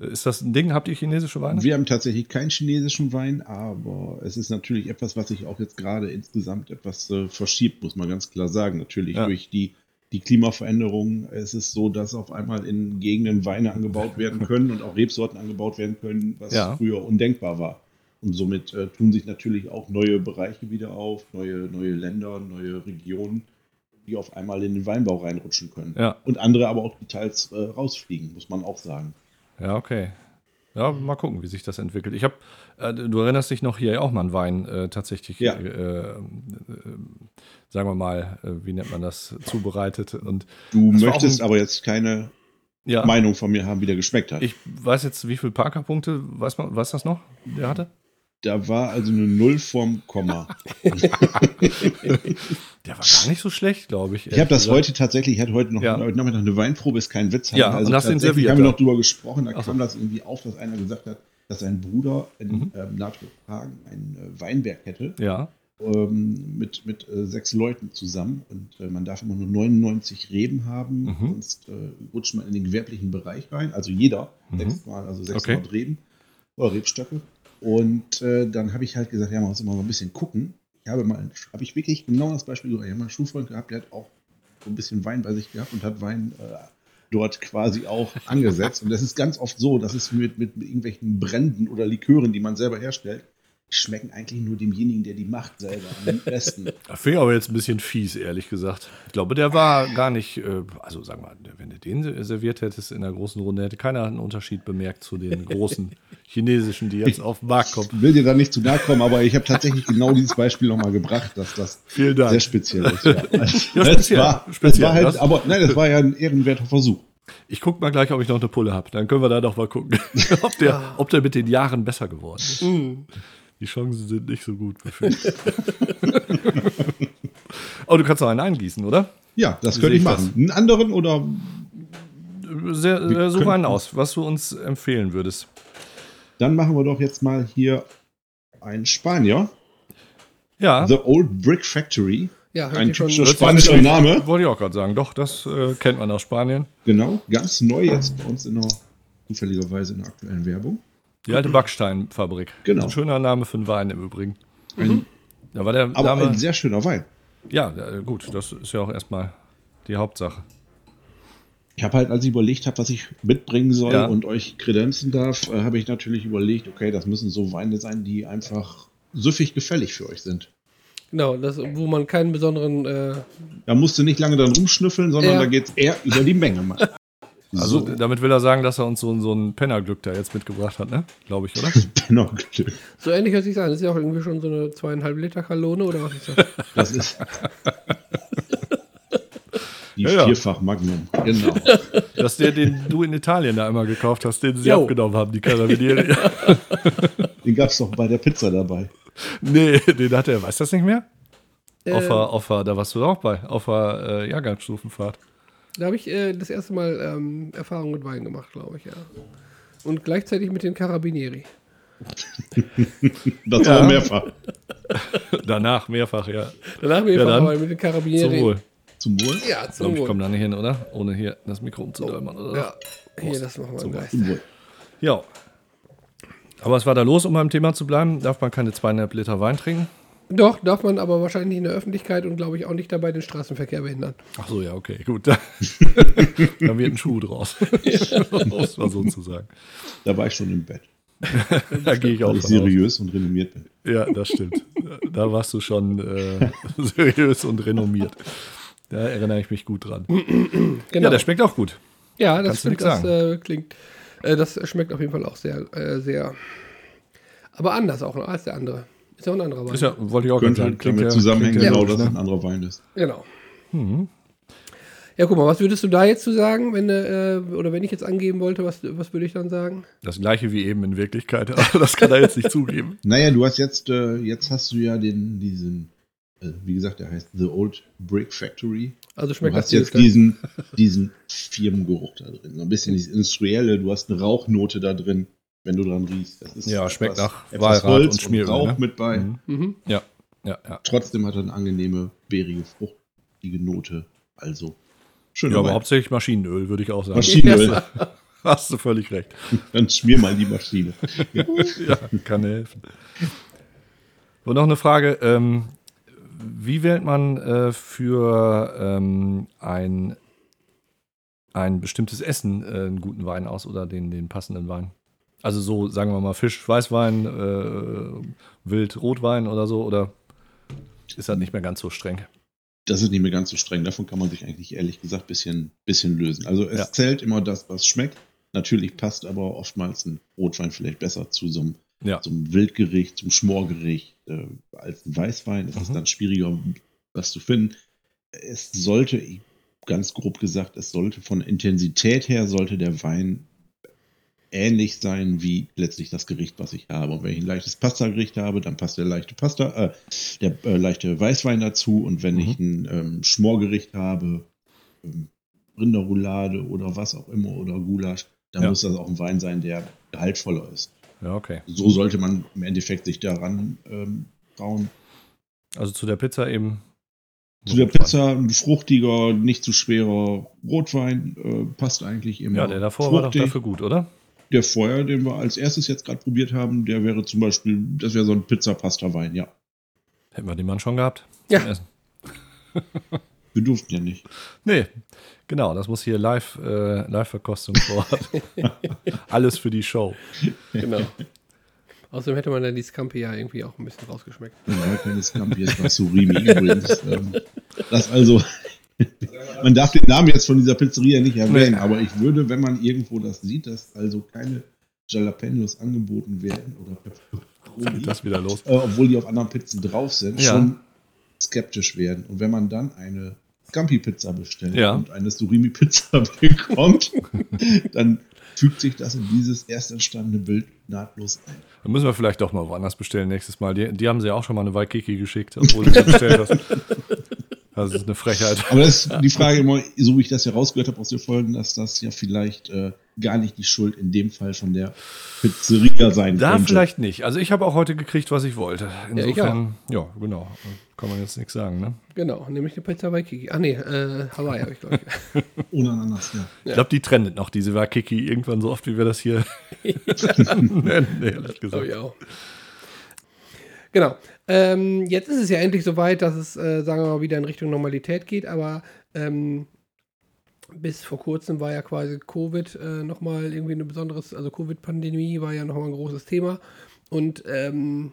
ist das ein Ding? Habt ihr chinesische Weine? Wir haben tatsächlich keinen chinesischen Wein, aber es ist natürlich etwas, was sich auch jetzt gerade insgesamt etwas äh, verschiebt, muss man ganz klar sagen. Natürlich Ja. durch die, die Klimaveränderung. Es ist so, dass auf einmal in Gegenden Weine angebaut werden können und auch Rebsorten angebaut werden können, was Ja. früher undenkbar war. Und somit äh, tun sich natürlich auch neue Bereiche wieder auf, neue, neue Länder, neue Regionen, die auf einmal in den Weinbau reinrutschen können. Ja. Und andere aber auch teils äh, rausfliegen, muss man auch sagen. Ja, okay. Ja, mal gucken, wie sich das entwickelt. Ich habe, äh, du erinnerst dich noch hier auch mal einen Wein äh, tatsächlich, Ja. äh, äh, sagen wir mal, äh, wie nennt man das, zubereitet. Und Du möchtest ein- aber jetzt keine ja, Meinung von mir haben, wie der geschmeckt hat. ich weiß jetzt, wie viele Parker-Punkte, weiß man, weiß das noch, der hatte? Da war also eine Null vorm Komma. Der war gar nicht so schlecht, glaube ich. Ich habe das ehrlich heute tatsächlich, ich hatte heute noch Ja. heute Nachmittag eine Weinprobe, ist kein Witz. Ja, und hast serviert, haben wir noch drüber gesprochen, da Ach so. kam das irgendwie auf, dass einer gesagt hat, dass sein Bruder in Mhm. ähm, Nordrhein-Westfalen einen äh, Weinberg hätte gesagt. Ja, ähm, mit, mit äh, sechs Leuten zusammen und äh, man darf immer nur 99 Reben haben, Mhm. sonst äh, rutscht man in den gewerblichen Bereich rein, also jeder, Mhm. sechsmal, also Okay. 600 Reben oder Rebstöcke. Und äh, dann habe ich halt gesagt, ja, man muss immer so ein bisschen gucken. Ich habe mal, habe ich wirklich genau das Beispiel gemacht. Ich habe mal einen Schulfreund gehabt, der hat auch so ein bisschen Wein bei sich gehabt und hat Wein äh, dort quasi auch angesetzt. Und das ist ganz oft so, dass es mit, mit irgendwelchen Bränden oder Likören, die man selber herstellt, schmecken eigentlich nur demjenigen, der die macht, selber am besten. Da finde ich aber jetzt ein bisschen fies, ehrlich gesagt. Ich glaube, der war gar nicht, äh, also sag mal, wenn du den serviert hättest in der großen Runde, hätte keiner einen Unterschied bemerkt zu den großen chinesischen, die jetzt auf den Markt kommen. Ich will dir da nicht zu nahe kommen, aber ich habe tatsächlich genau dieses Beispiel nochmal gebracht, dass das sehr speziell ist. Ja. Ja, Das speziell, war, das speziell, war halt, das- aber nein, das war ja ein ehrenwerter Versuch. Ich gucke mal gleich, ob ich noch eine Pulle habe. Dann können wir da doch mal gucken, ob der, ob der mit den Jahren besser geworden ist. Die Chancen sind nicht so gut. ich. oh, du kannst noch einen eingießen, oder? Ja, das könnte ich machen. Einen anderen oder Sehr, äh, such einen aus, was du uns empfehlen würdest. dann machen wir doch jetzt mal hier einen Spanier. Ja, The Old Brick Factory. Ja, Ein typischer Das spanischer Name. wollte ich auch gerade sagen. Doch, das äh, kennt man aus Spanien. Genau, ganz neu jetzt bei uns in der, zufälligerweise in der aktuellen Werbung. Die alte Backsteinfabrik. Genau. Ein schöner Name für einen Wein im Übrigen. Ein, Da war der aber Name. ein sehr schöner Wein. ja, äh, gut, das ist ja auch erstmal die Hauptsache. Ich habe halt, als ich überlegt habe, was ich mitbringen soll Ja. und euch kredenzen darf, äh, habe ich natürlich überlegt, okay, das müssen so Weine sein, die einfach süffig gefällig für euch sind. Genau, das, wo man keinen besonderen. Äh, Da musst du nicht lange dran rumschnüffeln, sondern Ja. da geht es eher über die Menge. Mann. Also so, damit will er sagen, dass er uns so, so ein Pennerglück da jetzt mitgebracht hat, ne? Glaube ich, oder? genau. so ähnlich hört sich an. Das ist ja auch irgendwie schon so eine zweieinhalb Liter Kalone oder was ist das? Das ist. Die Ja, vierfach Magnum. Genau. Das ist der, den du in Italien da einmal gekauft hast, den sie Jo. abgenommen haben, die Carabinieri. Den gab es doch bei der Pizza dabei. nee, den hat er, weißt du das nicht mehr? auf, Äh, der, auf der, da warst du auch bei, auf der äh, Jahrgangsstufenfahrt. Da habe ich äh, das erste Mal ähm, Erfahrung mit Wein gemacht, glaube ich, ja. Und gleichzeitig mit den Carabinieri. Das Ja. war mehrfach. Danach mehrfach, ja. Danach mir Ja, aber mit den Carabinieri. Zum Wohl. Zum Wohl? Ja, Ich zum glaube, ich Wohl. komme da nicht hin, oder? Ohne hier das Mikro umzudäumern, oder? Ja, hier, das machen wir Zum. Zum Wohl. Ja. Aber was war da los, um beim Thema zu bleiben? Darf man keine zweieinhalb Liter Wein trinken? Doch, darf man aber wahrscheinlich in der Öffentlichkeit und glaube ich auch nicht dabei den Straßenverkehr behindern. Ach so, ja, okay, gut. da wird ein Schuh draus. um es mal so zu sagen. Da war ich schon im Bett. Da gehe ich auch ich seriös und renommiert bin. Ja, das stimmt. Da warst du schon äh, seriös und renommiert. Da erinnere ich mich gut dran. Genau. Ja, der schmeckt auch gut. Ja, das stimmt, das äh, klingt. Äh, das schmeckt auf jeden Fall auch sehr, äh, sehr. Aber anders auch als der andere. Ist ja auch ein anderer Wein. Ist ja, wollte ich auch Könnte sagen. damit ja- zusammenhängen, genau, dass ne? es ein anderer Wein ist. Genau. Mhm. Ja, guck mal, was würdest du da jetzt zu sagen, wenn du, äh, oder wenn ich jetzt angeben wollte, was, was würde ich dann sagen? Das gleiche wie eben in Wirklichkeit, aber das kann er jetzt nicht zugeben. Naja, du hast jetzt, äh, jetzt hast du ja den, diesen, äh, wie gesagt, der heißt The Old Brick Factory. Also Du schmeckt hast das jetzt diesen, diesen Firmengeruch da drin. So ein bisschen dieses Industrielle, du hast eine Rauchnote da drin, wenn du dran riechst. Das ist Ja, schmeckt nach etwas Walrat Holz und Schmieröl, Rauch ne? mit bei. Mhm. Mhm. Ja, ja, ja. Trotzdem hat er eine angenehme, beerige, fruchtige Note. Also, schön. Ja, aber hauptsächlich Maschinenöl, würde ich auch sagen. Maschinenöl. Hast du völlig recht. Dann schmier mal die Maschine. Ja. Ja, kann helfen. Und noch eine Frage. Ähm, wie wählt man äh, für ähm, ein, ein bestimmtes Essen äh, einen guten Wein aus oder den, den passenden Wein? Also so, sagen wir mal, Fisch, Weißwein, äh, Wild, Rotwein oder so, oder ist das nicht mehr ganz so streng? Das ist nicht mehr ganz so streng. Davon kann man sich eigentlich ehrlich gesagt ein bisschen, bisschen lösen. Also es Ja. zählt immer das, was schmeckt. Natürlich passt aber oftmals ein Rotwein vielleicht besser zu so einem, Ja. zum Wildgericht, zum Schmorgericht äh, als ein Weißwein. Es ist Mhm. dann schwieriger, was zu finden. Es sollte, ganz grob gesagt, es sollte von Intensität her, sollte der Wein ähnlich sein wie letztlich das Gericht, was ich habe. Und wenn ich ein leichtes Pasta-Gericht habe, dann passt der leichte Pasta, äh, der äh, leichte Weißwein dazu. Und wenn Mhm. ich ein ähm, Schmorgericht habe, ähm, Rinderroulade oder was auch immer oder Gulasch, dann Ja. muss das auch ein Wein sein, der gehaltvoller ist. Ja, okay. So sollte man im Endeffekt sich daran ähm, trauen. Also zu der Pizza eben. Zu der. Pizza ein fruchtiger, nicht zu schwerer Rotwein äh, passt eigentlich immer. Ja, der davor war doch fruchtig. dafür gut, oder? Der vorher, den wir als erstes jetzt gerade probiert haben, der wäre zum Beispiel, das wäre so ein Pizza-Pasta-Wein, ja. Hätten wir den Mann schon gehabt. Ja. Zum Essen. Wir durften ja nicht. Nee, genau, das muss hier live, äh, Live-Verkostung vor Ort. Alles für die Show. Genau. Außerdem hätte man dann die Scampi ja irgendwie auch ein bisschen rausgeschmeckt. Ja, keine Scampi, es war Surimi übrigens. Ähm, das also, man darf den Namen jetzt von dieser Pizzeria nicht erwähnen, aber ich würde, wenn man irgendwo das sieht, dass also keine Jalapenos angeboten werden oder Pepperoni, Das wieder los. äh, obwohl die auf anderen Pizzen drauf sind, Ja. schon skeptisch werden. Und wenn man dann eine Scampi-Pizza bestellt Ja. und eine Surimi-Pizza bekommt, dann fügt sich das in dieses erst entstandene Bild nahtlos ein. Dann müssen wir vielleicht doch mal woanders bestellen nächstes Mal. Die, die haben sie ja auch schon mal eine Waikiki geschickt, obwohl du sie bestellt hast. Das ist eine Frechheit. Aber das ist die Frage immer, so wie ich das ja rausgehört habe aus den Folgen, dass das ja vielleicht äh, gar nicht die Schuld in dem Fall von der Pizzeria sein Da könnte. vielleicht nicht. Also ich habe auch heute gekriegt, was ich wollte. ich Insofern, ja, genau. Kann man jetzt nichts sagen, ne? Genau, nämlich eine Pizza Waikiki. Ah, nee, äh, Hawaii habe ich, glaube ich. Ohne Ananas, ja. Ich glaube, die trendet noch, diese Waikiki, irgendwann so oft, wie wir das hier nennen, ehrlich Glaube ich gesagt. auch. Genau. Ähm, jetzt ist es ja endlich soweit, dass es, äh, sagen wir mal, wieder in Richtung Normalität geht, aber ähm, bis vor kurzem war ja quasi Covid äh, nochmal irgendwie ein besonderes, also Covid-Pandemie war ja nochmal ein großes Thema. Und ähm,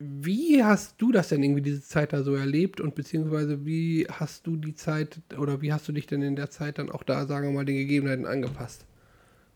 wie hast du das denn irgendwie diese Zeit da so erlebt und beziehungsweise wie hast du die Zeit oder wie hast du dich denn in der Zeit dann auch da, sagen wir mal, den Gegebenheiten angepasst?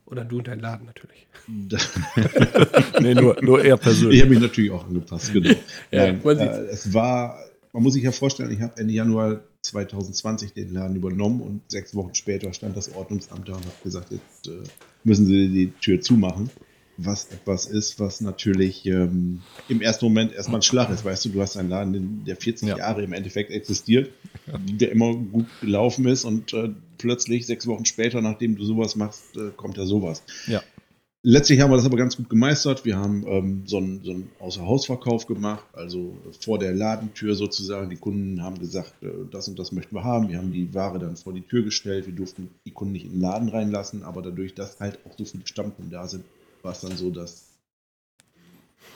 Oder du und dein Laden natürlich. Nee, nur, nur er Ich persönlich. habe mich natürlich auch angepasst, genau. Ja, Nein, man äh, es war, man muss sich ja vorstellen, ich habe Ende Januar 2020 den Laden übernommen und sechs Wochen später stand das Ordnungsamt da und hat gesagt, jetzt äh, müssen sie die Tür zumachen. Was etwas ist, was natürlich ähm, im ersten Moment erstmal ein Schlag ist. Weißt du, du hast einen Laden, der 40 Ja. Jahre im Endeffekt existiert, der immer gut gelaufen ist und äh, plötzlich sechs Wochen später, nachdem du sowas machst, äh, kommt da sowas. Ja. Letztlich haben wir das aber ganz gut gemeistert. Wir haben ähm, so einen, so einen Außerhausverkauf gemacht, also vor der Ladentür sozusagen. Die Kunden haben gesagt, äh, das und das möchten wir haben. Wir haben die Ware dann vor die Tür gestellt. Wir durften die Kunden nicht in den Laden reinlassen, aber dadurch, dass halt auch so viele Stammkunden da sind, war es dann so, dass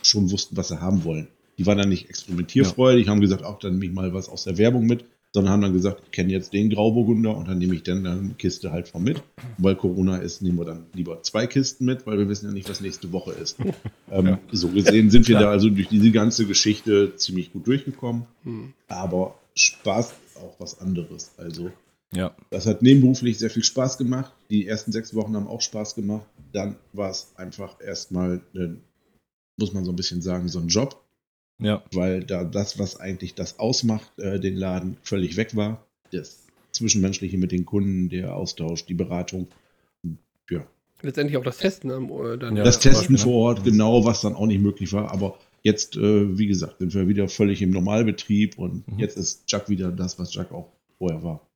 schon wussten, was sie haben wollen. Die waren dann nicht experimentierfreudig, haben gesagt, auch dann nehme ich mal was aus der Werbung mit, sondern haben dann gesagt, ich kenne jetzt den Grauburgunder und dann nehme ich dann eine Kiste halt von mit. Weil Corona ist, nehmen wir dann lieber zwei Kisten mit, weil wir wissen ja nicht, was nächste Woche ist. ähm, Ja. So gesehen sind wir Ja. da also durch diese ganze Geschichte ziemlich gut durchgekommen. Hm. Aber Spaß ist auch was anderes. Also Ja. das hat nebenberuflich sehr viel Spaß gemacht. Die ersten sechs Wochen haben auch Spaß gemacht. Dann war es einfach erstmal, ein, muss man so ein bisschen sagen, so ein Job, Ja. weil da das, was eigentlich das ausmacht, äh, den Laden völlig weg war. Das Zwischenmenschliche mit den Kunden, der Austausch, die Beratung. Ja, Letztendlich auch das Testen am äh, dann. Ja, das Testen Beispiel, vor Ort, ne? genau, was dann auch nicht möglich war. Aber jetzt, äh, wie gesagt, sind wir wieder völlig im Normalbetrieb und Mhm. jetzt ist Jack wieder das, was Jack auch vorher war.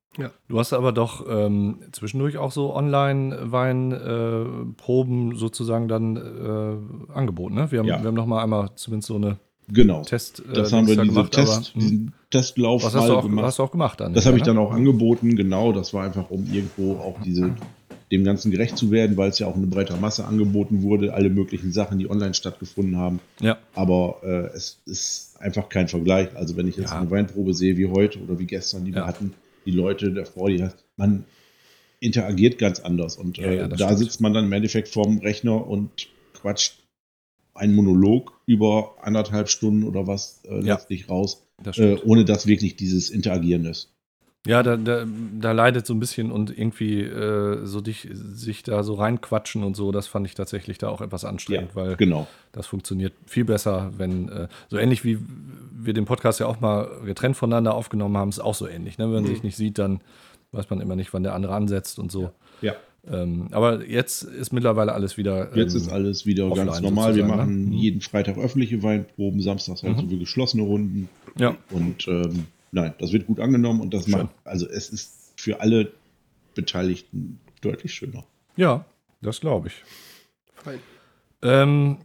Du hast aber doch ähm, zwischendurch auch so Online-Weinproben sozusagen dann äh, angeboten, ne? Wir haben, Ja. wir haben noch mal einmal zumindest so eine Genau. Test. äh, Das haben wir da diese gemacht, Test, aber, hm. diesen Testlauf was hast du, auch, gemacht. hast du auch gemacht dann? Das habe ich ne? dann auch angeboten, genau. Das war einfach, um irgendwo auch diese, dem Ganzen gerecht zu werden, weil es ja auch eine breite Masse angeboten wurde, alle möglichen Sachen, die online stattgefunden haben. Ja, Aber äh, es ist einfach kein Vergleich. Also wenn ich jetzt Ja. eine Weinprobe sehe wie heute oder wie gestern, die Ja. wir hatten, die Leute davor, die man interagiert ganz anders. Und Ja, äh, ja, da stimmt. sitzt man dann im Endeffekt vorm Rechner und quatscht einen Monolog über anderthalb Stunden oder was äh, Ja. letztlich raus, das äh, ohne dass wirklich dieses Interagieren ist. Ja, da, da, da leidet so ein bisschen und irgendwie äh, so dich, sich da so reinquatschen und so, das fand ich tatsächlich da auch etwas anstrengend, weil Genau. das funktioniert viel besser, wenn, äh, so ähnlich wie wir den Podcast ja auch mal getrennt voneinander aufgenommen haben, ist auch so ähnlich. Ne? Wenn man Mhm. sich nicht sieht, dann weiß man immer nicht, wann der andere ansetzt und so. Ja. Ähm, aber jetzt ist mittlerweile alles wieder. Jetzt ähm, ist alles wieder offline ganz normal. Wir sozusagen, machen ne? Jeden Freitag öffentliche Weinproben, samstags halt Mhm. so wie geschlossene Runden. Ja, Und ähm, nein, das wird gut angenommen und das Schön. macht, also es ist für alle Beteiligten deutlich schöner. ja, das glaube ich. Fein. Ähm,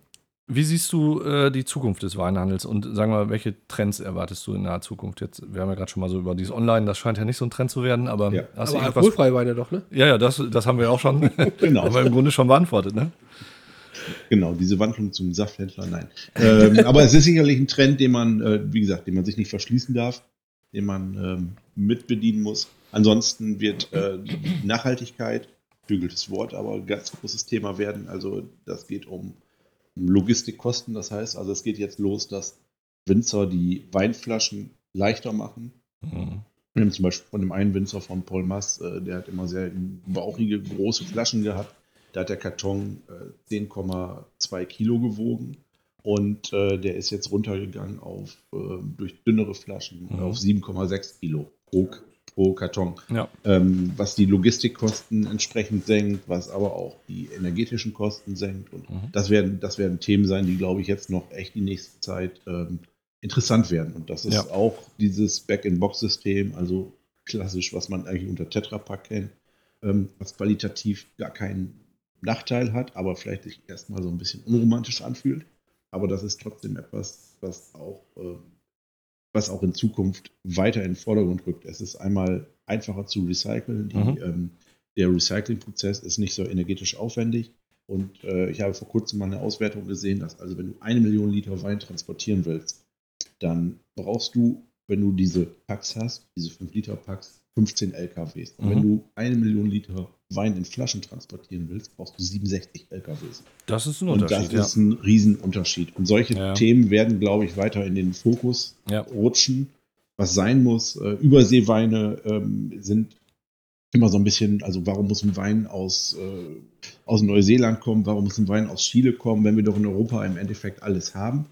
wie siehst du äh, die Zukunft des Weinhandels und sagen wir, welche Trends erwartest du in naher Zukunft? Jetzt, wir haben ja gerade schon mal so über dieses Online, das scheint ja nicht so ein Trend zu werden, aber Ja. hast du Aber irgendwas? alkoholfreie Weine doch, ne? Ja, ja, das, das haben wir auch schon, Genau. haben wir im Grunde schon beantwortet, ne? Genau, diese Wandlung zum Safthändler, nein. ähm, aber es ist sicherlich ein Trend, den man, äh, wie gesagt, den man sich nicht verschließen darf, den man ähm, mitbedienen muss. Ansonsten wird äh, die Nachhaltigkeit, bügeltes Wort, aber ein ganz großes Thema werden. Also das geht um, um Logistikkosten. Das heißt, also es geht jetzt los, dass Winzer die Weinflaschen leichter machen. Mhm. Wir haben zum Beispiel von dem einen Winzer von Paul Mass, äh, der hat immer sehr bauchige, große Flaschen gehabt. Da hat der Karton äh, 10,2 Kilo gewogen. Und äh, der ist jetzt runtergegangen auf äh, durch dünnere Flaschen Mhm. auf 7,6 Kilo pro, pro Karton. Ja, Ähm, was die Logistikkosten entsprechend senkt, was aber auch die energetischen Kosten senkt. Und Mhm. das, werden, das werden Themen sein, die, glaube ich, jetzt noch echt die nächste Zeit ähm, interessant werden. Und das ist Ja. auch dieses Back-in-Box-System, also klassisch, was man eigentlich unter Tetra Pak kennt, ähm, was qualitativ gar keinen Nachteil hat, aber vielleicht sich erstmal so ein bisschen unromantisch anfühlt. Aber das ist trotzdem etwas, was auch, ähm, was auch in Zukunft weiter in den Vordergrund rückt. Es ist einmal einfacher zu recyceln. Die, Mhm. ähm, der Recyclingprozess ist nicht so energetisch aufwendig. Und äh, ich habe vor kurzem mal eine Auswertung gesehen, dass also wenn du eine Million Liter Wein transportieren willst, dann brauchst du, wenn du diese Packs hast, diese 5 Liter Packs, 15 LKWs. Und wenn Mhm. du eine Million Liter Wein in Flaschen transportieren willst, brauchst du 67 LKWs. das ist ein Und Unterschied, das ist ein Riesenunterschied. Und solche Ja. Themen werden, glaube ich, weiter in den Fokus ja. rutschen, was sein muss. Äh, Überseeweine ähm, sind immer so ein bisschen, also warum muss ein Wein aus, äh, aus Neuseeland kommen, warum muss ein Wein aus Chile kommen, wenn wir doch in Europa im Endeffekt alles haben.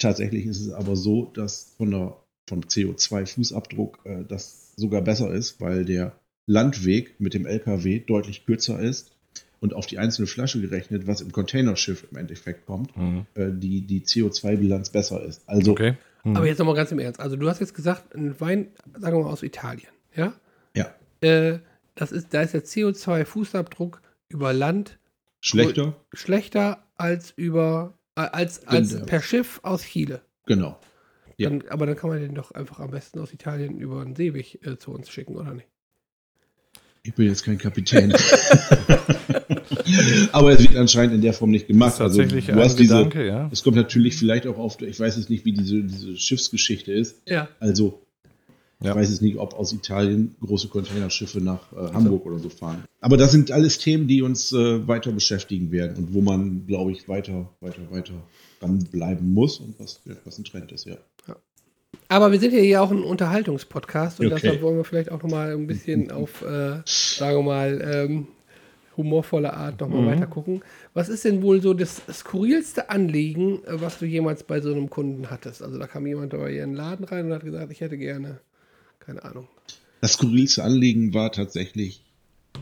Tatsächlich ist es aber so, dass von der vom CO2-Fußabdruck äh, das sogar besser ist, weil der Landweg mit dem LKW deutlich kürzer ist und auf die einzelne Flasche gerechnet, was im Containerschiff im Endeffekt kommt, Mhm. äh, die, die CO2-Bilanz besser ist. Also, Okay. Mhm. Aber jetzt nochmal ganz im Ernst. Also du hast jetzt gesagt, ein Wein, sagen wir mal aus Italien, ja? ja, Äh, das ist, da ist der CO2-Fußabdruck über Land schlechter, schlechter als über als, als Rinder. per Schiff aus Chile. genau. Ja. Dann, aber dann kann man den doch einfach am besten aus Italien über den Seeweg äh, zu uns schicken, oder nicht? Ich bin jetzt kein Kapitän. Aber es wird anscheinend in der Form nicht Das gemacht. ist tatsächlich also, du ein hast diese, Gedanke, ja. Es kommt natürlich vielleicht auch auf, ich weiß jetzt nicht, wie diese, diese Schiffsgeschichte ist. Ja. Also, Ja. ich weiß jetzt nicht, ob aus Italien große Containerschiffe nach äh, Hamburg oder so fahren. Aber das sind alles Themen, die uns äh, weiter beschäftigen werden und wo man, glaube ich, weiter, weiter, weiter dranbleiben muss und was, was ein Trend ist, ja. Aber wir sind ja hier auch ein Unterhaltungspodcast und Okay. deshalb wollen wir vielleicht auch nochmal ein bisschen auf, äh, sagen wir mal, ähm, humorvolle Art nochmal Mhm. weiter gucken. Was ist denn wohl so das skurrilste Anliegen, äh, was du jemals bei so einem Kunden hattest? Also da kam jemand bei ihren Laden rein und hat gesagt, ich hätte gerne, keine Ahnung. Das skurrilste Anliegen war tatsächlich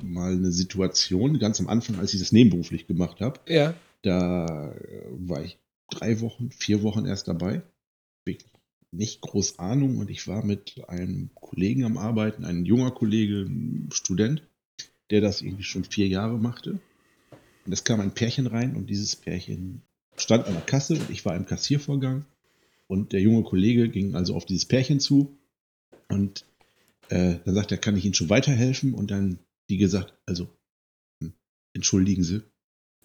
mal eine Situation, ganz am Anfang, als ich das nebenberuflich gemacht habe. Ja. Da äh, war ich drei Wochen, vier Wochen erst dabei. Wirklich nicht groß Ahnung und ich war mit einem Kollegen am Arbeiten, ein junger Kollege, ein Student, der das irgendwie schon vier Jahre machte. Und es kam ein Pärchen rein und dieses Pärchen stand an der Kasse und ich war im Kassiervorgang. Und der junge Kollege ging also auf dieses Pärchen zu und äh, dann sagt er, kann ich Ihnen schon weiterhelfen? Und dann die gesagt, also, hm, entschuldigen Sie,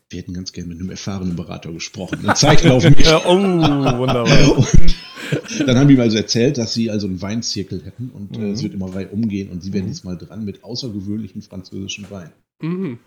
wir hätten ganz gerne mit einem erfahrenen Berater gesprochen. Dann zeigt er auf mich. Ja, oh, wunderbar. Und dann haben die mir also erzählt, dass sie also einen Weinzirkel hätten und äh, Mhm. es wird immer Reihe umgehen und sie werden Mhm. diesmal dran mit außergewöhnlichen französischen Wein. Mhm.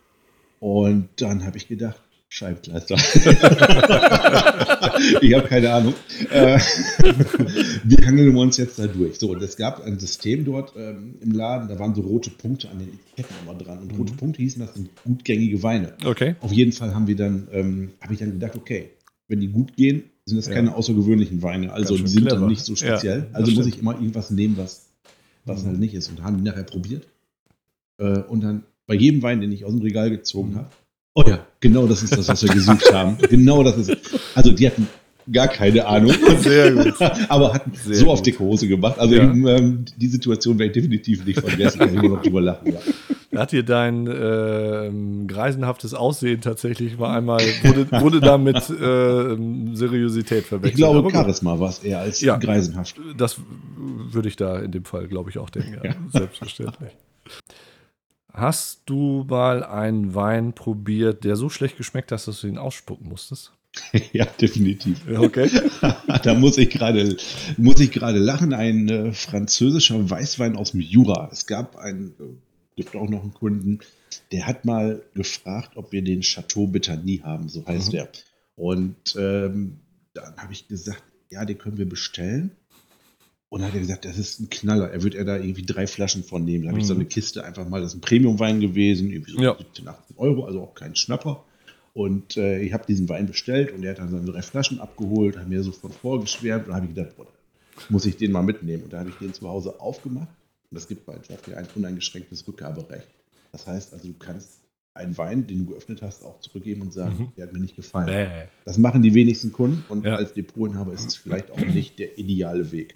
Und dann habe ich gedacht, Scheibkleister. ich habe keine Ahnung. Äh, wie hangeln wir uns jetzt da durch? So, und es gab ein System dort ähm, im Laden, da waren so rote Punkte an den Etiketten immer dran. Und rote Mhm. Punkte hießen, das sind gutgängige Weine. Okay. Auf jeden Fall haben wir dann, ähm, habe ich dann gedacht, okay, wenn die gut gehen, sind das Ja. keine außergewöhnlichen Weine. Also die sind clever. dann nicht so Ja, speziell. das also muss stimmt. ich immer irgendwas nehmen, was, was Mhm. halt nicht ist. Und haben die nachher probiert. Äh, und dann bei jedem Wein, den ich aus dem Regal gezogen Mhm. habe, oh ja, genau das ist das, was wir gesucht haben. Genau das ist es. Also die hatten gar keine Ahnung. Sehr gut. Aber hatten Sehr so auf gut. dicke Hose gemacht. Also Ja. ähm, die Situation werde ich definitiv nicht vergessen. Ich immer noch drüber lachen. Ja. Hat dir dein ähm, greisenhaftes Aussehen tatsächlich mal einmal, wurde, wurde da mit ähm, Seriosität verwechselt? Ich glaube, Charisma war es eher als Ja. greisenhaft. Das würde ich da in dem Fall, glaube ich, auch denken. Ja. Selbstverständlich. Hast du mal einen Wein probiert, der so schlecht geschmeckt hat, dass du ihn ausspucken musstest? ja, definitiv. Okay. da muss ich gerade muss ich gerade lachen. Ein äh, französischer Weißwein aus dem Jura. Es gab einen, äh, gibt auch noch einen Kunden, der hat mal gefragt, ob wir den Chateau Betany haben, so heißt Mhm. der. Und ähm, dann habe ich gesagt, ja, den können wir bestellen. Und dann hat er gesagt, das ist ein Knaller. Er wird er da irgendwie drei Flaschen von nehmen. Da habe ich so Mhm. eine Kiste einfach mal, das ist ein Premium-Wein gewesen, irgendwie so Ja. 17, 18 Euro, also auch kein Schnapper. Und äh, ich habe diesen Wein bestellt und er hat dann seine drei Flaschen abgeholt, hat mir so von vorgeschwärmt und habe ich gedacht, boah, muss ich den mal mitnehmen. Und da habe ich den zu Hause aufgemacht und es gibt bei Jeffrey ein uneingeschränktes Rückgaberecht. Das heißt also, du kannst einen Wein, den du geöffnet hast, auch zurückgeben und sagen, Mhm. der hat mir nicht gefallen. Bäh. Das machen die wenigsten Kunden und Ja. als Depotinhaber ist es vielleicht auch nicht der ideale Weg.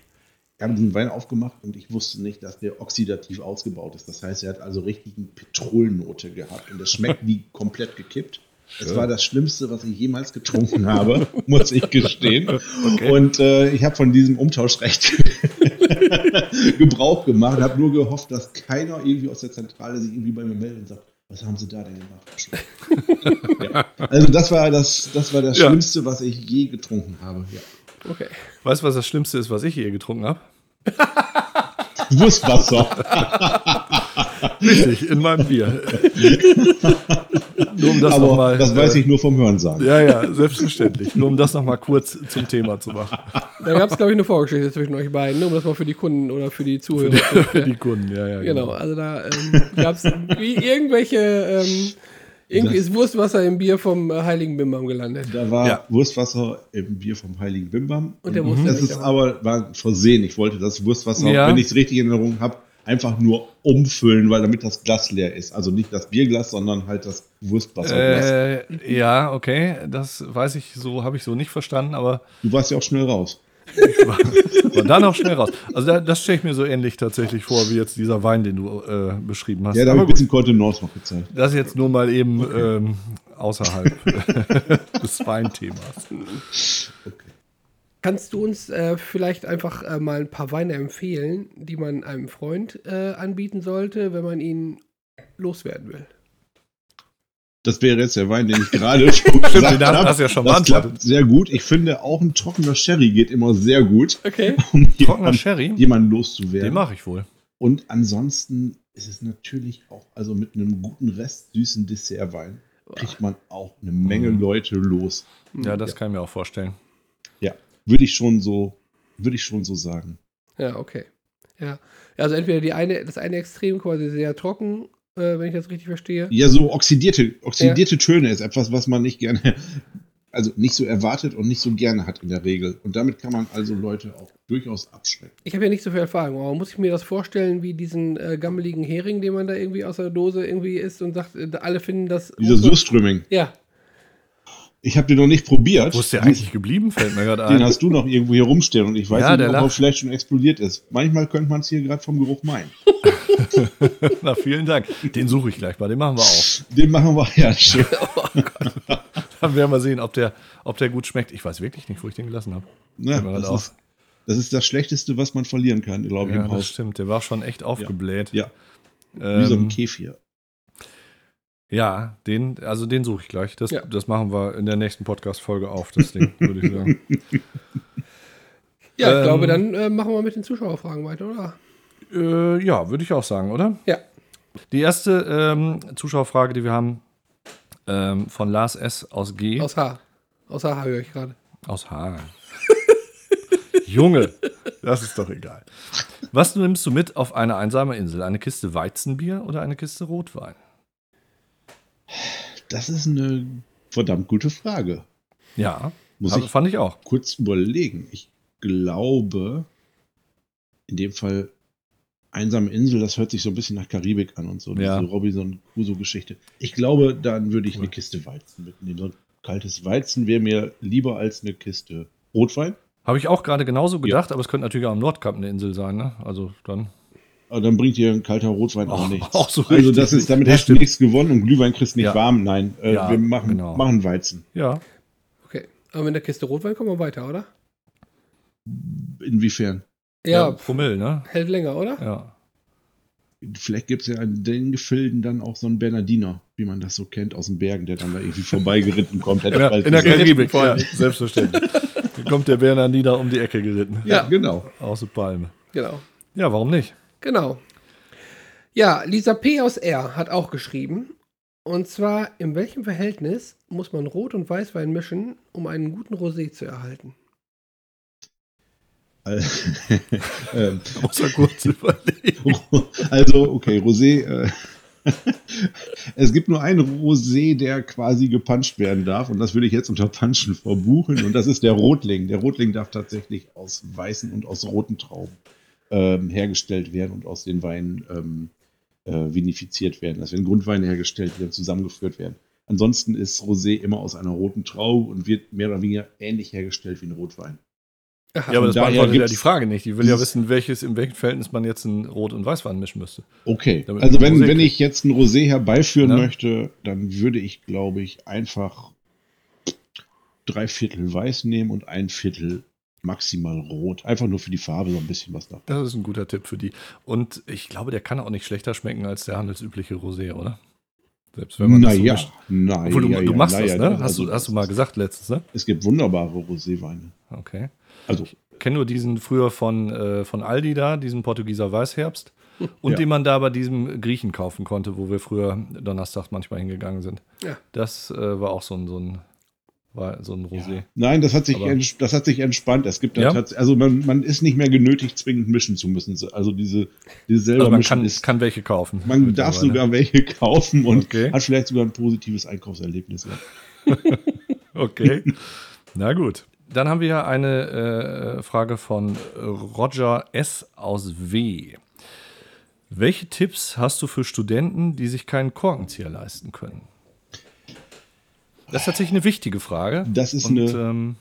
Wir haben diesen Wein aufgemacht und ich wusste nicht, dass der oxidativ ausgebaut ist. Das heißt, er hat also richtig eine Petrolnote gehabt und der schmeckt wie komplett gekippt. Es Schön. war das Schlimmste, was ich jemals getrunken habe, muss ich gestehen. Okay. Und äh, ich habe von diesem Umtauschrecht Gebrauch gemacht, habe nur gehofft, dass keiner irgendwie aus der Zentrale sich irgendwie bei mir meldet und sagt, was haben Sie da denn gemacht? ja. Also das war das, das war das Ja. Schlimmste, was ich je getrunken habe. Ja. Okay. Weißt du, was das Schlimmste ist, was ich je getrunken habe? Wurstwasser. Richtig, in meinem Bier. Nur um das Aber nochmal. das weiß ich nur vom Hörensagen. Ja, ja, selbstverständlich. Nur um das nochmal kurz zum Thema zu machen. Da gab es, glaube ich, eine Vorgeschichte zwischen euch beiden, ne, um das mal für die Kunden oder für die Für Zuhörer die, zu für die Kunden, ja, ja. Genau, also da ähm, gab es irgendwelche ähm, Irgendwie Das- ist Wurstwasser im Bier vom äh, Heiligen Bimbam gelandet. Da war Ja. Wurstwasser im Bier vom Heiligen Bimbam. Und der Mhm. musste Das ist aber- aber war Versehen. Ich wollte das Wurstwasser, Ja. wenn ich es richtig in Erinnerung habe, einfach nur umfüllen, weil damit das Glas leer ist. Also nicht das Bierglas, sondern halt das Wurstwasserglas. Äh, ja, okay, das weiß ich so, habe ich so nicht verstanden, aber Du warst ja auch schnell raus. War, war dann auch schnell raus. Also da, das stelle ich mir so ähnlich tatsächlich vor, wie jetzt dieser Wein, den du äh, beschrieben hast. Ja, da habe ich ein bisschen Kontenance noch gezeigt. das jetzt nur mal eben ähm, außerhalb des Weinthemas. Kannst du uns äh, vielleicht einfach äh, mal ein paar Weine empfehlen, die man einem Freund äh, anbieten sollte, wenn man ihn loswerden will? Das wäre jetzt der Wein, den ich gerade schon gesagt habe. hast du ja schon das klappt sehr gut. Ich finde auch ein trockener Sherry geht immer sehr gut, Okay. um Trockener jemanden, Sherry, jemanden loszuwerden. den mache ich wohl. Und ansonsten ist es natürlich auch, also mit einem guten Rest süßen Dessertwein kriegt man auch eine Menge Mhm. Leute los. Ja, das kann ich mir auch vorstellen. Ja, würde ich schon so, würde ich schon so sagen. Ja, okay. Ja. Also entweder die eine, das eine Extrem quasi sehr trocken, äh, wenn ich das richtig verstehe. Ja, so oxidierte, oxidierte Töne ist etwas, was man nicht gerne, also nicht so erwartet und nicht so gerne hat in der Regel. Und damit kann man also Leute auch durchaus abschrecken. Ich habe ja nicht so viel Erfahrung, aber muss ich mir das vorstellen wie diesen äh, gammeligen Hering, den man da irgendwie aus der Dose irgendwie isst und sagt, äh, alle finden das. Dieser Surströmming, Ja, ich habe den noch nicht probiert. Wo ist der eigentlich geblieben, fällt mir gerade Den ein. hast du noch irgendwo hier rumstehen und ich weiß Ja, nicht, ob er vielleicht schon explodiert ist. Manchmal könnte man es hier gerade vom Geruch meinen. Na, vielen Dank. Den suche ich gleich mal, den machen wir auch. Den machen wir ja schön. Dann werden wir sehen, ob der, ob der gut schmeckt. Ich weiß wirklich nicht, wo ich den gelassen habe. Ja, das, auf. ist, das ist das Schlechteste, was man verlieren kann, glaube ich, Ja, im das Haus. stimmt. Der war schon echt aufgebläht. Ja, wie so ein Ähm, Kefir. Ja, den, also den suche ich gleich. Das, Ja. das machen wir in der nächsten Podcast-Folge auf, das Ding, würde ich sagen. ja ich Ähm, glaube, dann äh, machen wir mit den Zuschauerfragen weiter, oder? äh, ja, würde ich auch sagen, oder? Ja. Die erste ähm, Zuschauerfrage, die wir haben, ähm, von Lars S. aus G. Aus H. Aus H höre ich gerade. Aus H. Junge, das ist doch egal. Was nimmst du mit auf eine einsame Insel? Eine Kiste Weizenbier oder eine Kiste Rotwein? Das ist eine verdammt gute Frage. Ja, Muss aber ich fand ich auch. kurz überlegen. Ich glaube, in dem Fall einsame Insel, das hört sich so ein bisschen nach Karibik an und so. Ja. Diese Robinson Crusoe-Geschichte. Ich glaube, dann würde ich Cool. eine Kiste Weizen mitnehmen. So ein kaltes Weizen wäre mir lieber als eine Kiste Rotwein. Habe ich auch gerade genauso gedacht, aber es könnte natürlich auch am Nordkap eine Insel sein, ne? Also dann. Aber dann bringt dir ein kalter Rotwein auch, Auch- nichts. auch so also das ist, damit hast du nichts gewonnen und Glühwein kriegst nicht Ja. warm. Nein, äh, Ja, wir machen, genau. machen Weizen. Ja. Okay. Aber mit der Kiste Rotwein kommen wir weiter, oder? Inwiefern? Ja, Promille, ne? hält länger, oder? Ja. Vielleicht gibt es ja in den Gefilden dann auch so einen Bernardiner, wie man das so kennt aus den Bergen, der dann da irgendwie vorbeigeritten kommt. Hätte In der, in der. Karibik, ja, selbstverständlich. Dann kommt der Bernardiner um die Ecke geritten. Ja, genau. Aus der Palme. Genau. Ja, warum nicht? Genau. Ja, Lisa P. aus R. hat auch geschrieben. Und zwar, in welchem Verhältnis muss man Rot- und Weißwein mischen, um einen guten Rosé zu erhalten? Ähm, Muss er kurz überlegen. also, okay, Rosé. Äh, es gibt nur einen Rosé, der quasi gepanscht werden darf. Und das würde ich jetzt unter Panschen verbuchen. Und das ist der Rotling. Der Rotling darf tatsächlich aus weißen und aus roten Trauben ähm, hergestellt werden und aus den Weinen ähm, äh, vinifiziert werden. Das werden Grundweine hergestellt, die dann zusammengeführt werden. Ansonsten ist Rosé immer aus einer roten Traube und wird mehr oder weniger ähnlich hergestellt wie ein Rotwein. Ja, aber das beantwortet ja die Frage nicht. Die will ja wissen, welches, in welchem Verhältnis man jetzt ein Rot- und Weißwein mischen müsste. Okay, also wenn, Rosé wenn ich jetzt ein Rosé herbeiführen Ne? möchte, dann würde ich, glaube ich, einfach drei Viertel Weiß nehmen und ein Viertel maximal Rot. Einfach nur für die Farbe so ein bisschen was da. Das ist ein guter Tipp für die. Und ich glaube, der kann auch nicht schlechter schmecken als der handelsübliche Rosé, oder? Selbst wenn man das so Naja, naja, Obwohl, du, du machst naja, das, ne? Hast, also du, hast du mal gesagt letztens, ne? Es gibt wunderbare Roséweine. Okay. Also, kenne nur diesen früher von, äh, von Aldi da, diesen Portugieser Weißherbst. Und Ja. den man da bei diesem Griechen kaufen konnte, wo wir früher donnerstags manchmal hingegangen sind. Ja. Das äh, war auch so ein, so ein War so ein Rosé. Nein, das hat sich, Aber- das hat sich entspannt. Es gibt Ja? also man, man ist nicht mehr genötigt, zwingend mischen zu müssen. Also diese, diese selber Also man mischen kann, ist, kann welche kaufen. man darf sogar welche kaufen und Okay. hat vielleicht sogar ein positives Einkaufserlebnis. Ja. Okay. Na gut. Dann haben wir eine äh, Frage von Roger S. aus W. Welche Tipps hast du für Studenten, die sich keinen Korkenzieher leisten können? Das ist tatsächlich eine wichtige Frage. Das ist Und, eine, ähm,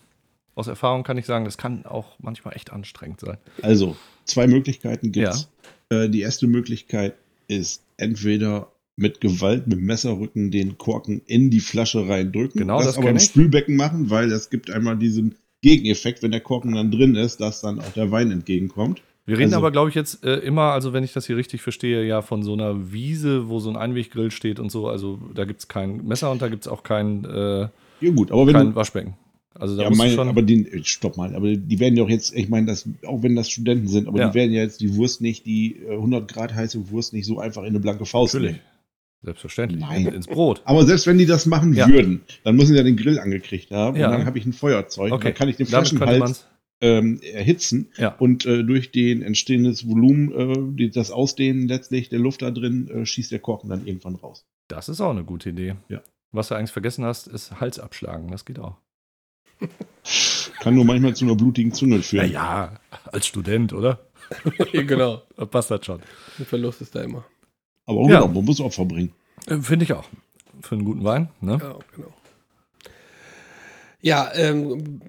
aus Erfahrung kann ich sagen, das kann auch manchmal echt anstrengend sein. also zwei Möglichkeiten gibt's. Äh, die erste Möglichkeit ist entweder mit Gewalt, mit Messerrücken den Korken in die Flasche reindrücken. Genau, das aber kenn im ich. Spülbecken machen, weil es gibt einmal diesen Gegeneffekt, wenn der Korken dann drin ist, dass dann auch der Wein entgegenkommt. Wir reden Also- aber, glaube ich, jetzt äh, immer, also wenn ich das hier richtig verstehe, ja von so einer Wiese, wo so ein Einweggrill steht und so. Also da gibt es kein Messer und da gibt es auch kein, äh, Ja gut, aber wenn kein du, Waschbecken. Also da ja, mein, schon. aber die, äh, stopp mal, aber die werden ja auch jetzt, ich meine, das, auch wenn das Studenten sind, aber Ja. die werden ja jetzt die Wurst nicht, die äh, 100 Grad heiße Wurst nicht so einfach in eine blanke Faust Natürlich. nehmen. Selbstverständlich. Nein. Ins Brot. Aber selbst wenn die das machen Ja. würden, dann müssen sie ja den Grill angekriegt haben Ja. und dann habe ich ein Feuerzeug und Okay. dann kann ich den Flaschenhals. Ähm, erhitzen Ja. und äh, durch den entstehendes Volumen, äh, das Ausdehnen letztlich der Luft da drin, äh, schießt der Korken dann irgendwann raus. Das ist auch eine gute Idee. Ja. Was du eigentlich vergessen hast, ist Hals abschlagen. Das geht auch. Kann nur manchmal zu einer blutigen Zunge führen. ja, als Student, oder? genau. Passt das schon. Der Verlust ist da immer. Aber auch Ja. genau, man muss Opfer bringen. Finde ich auch. Für einen guten Wein. Ne? Ja, genau. Ja, ähm,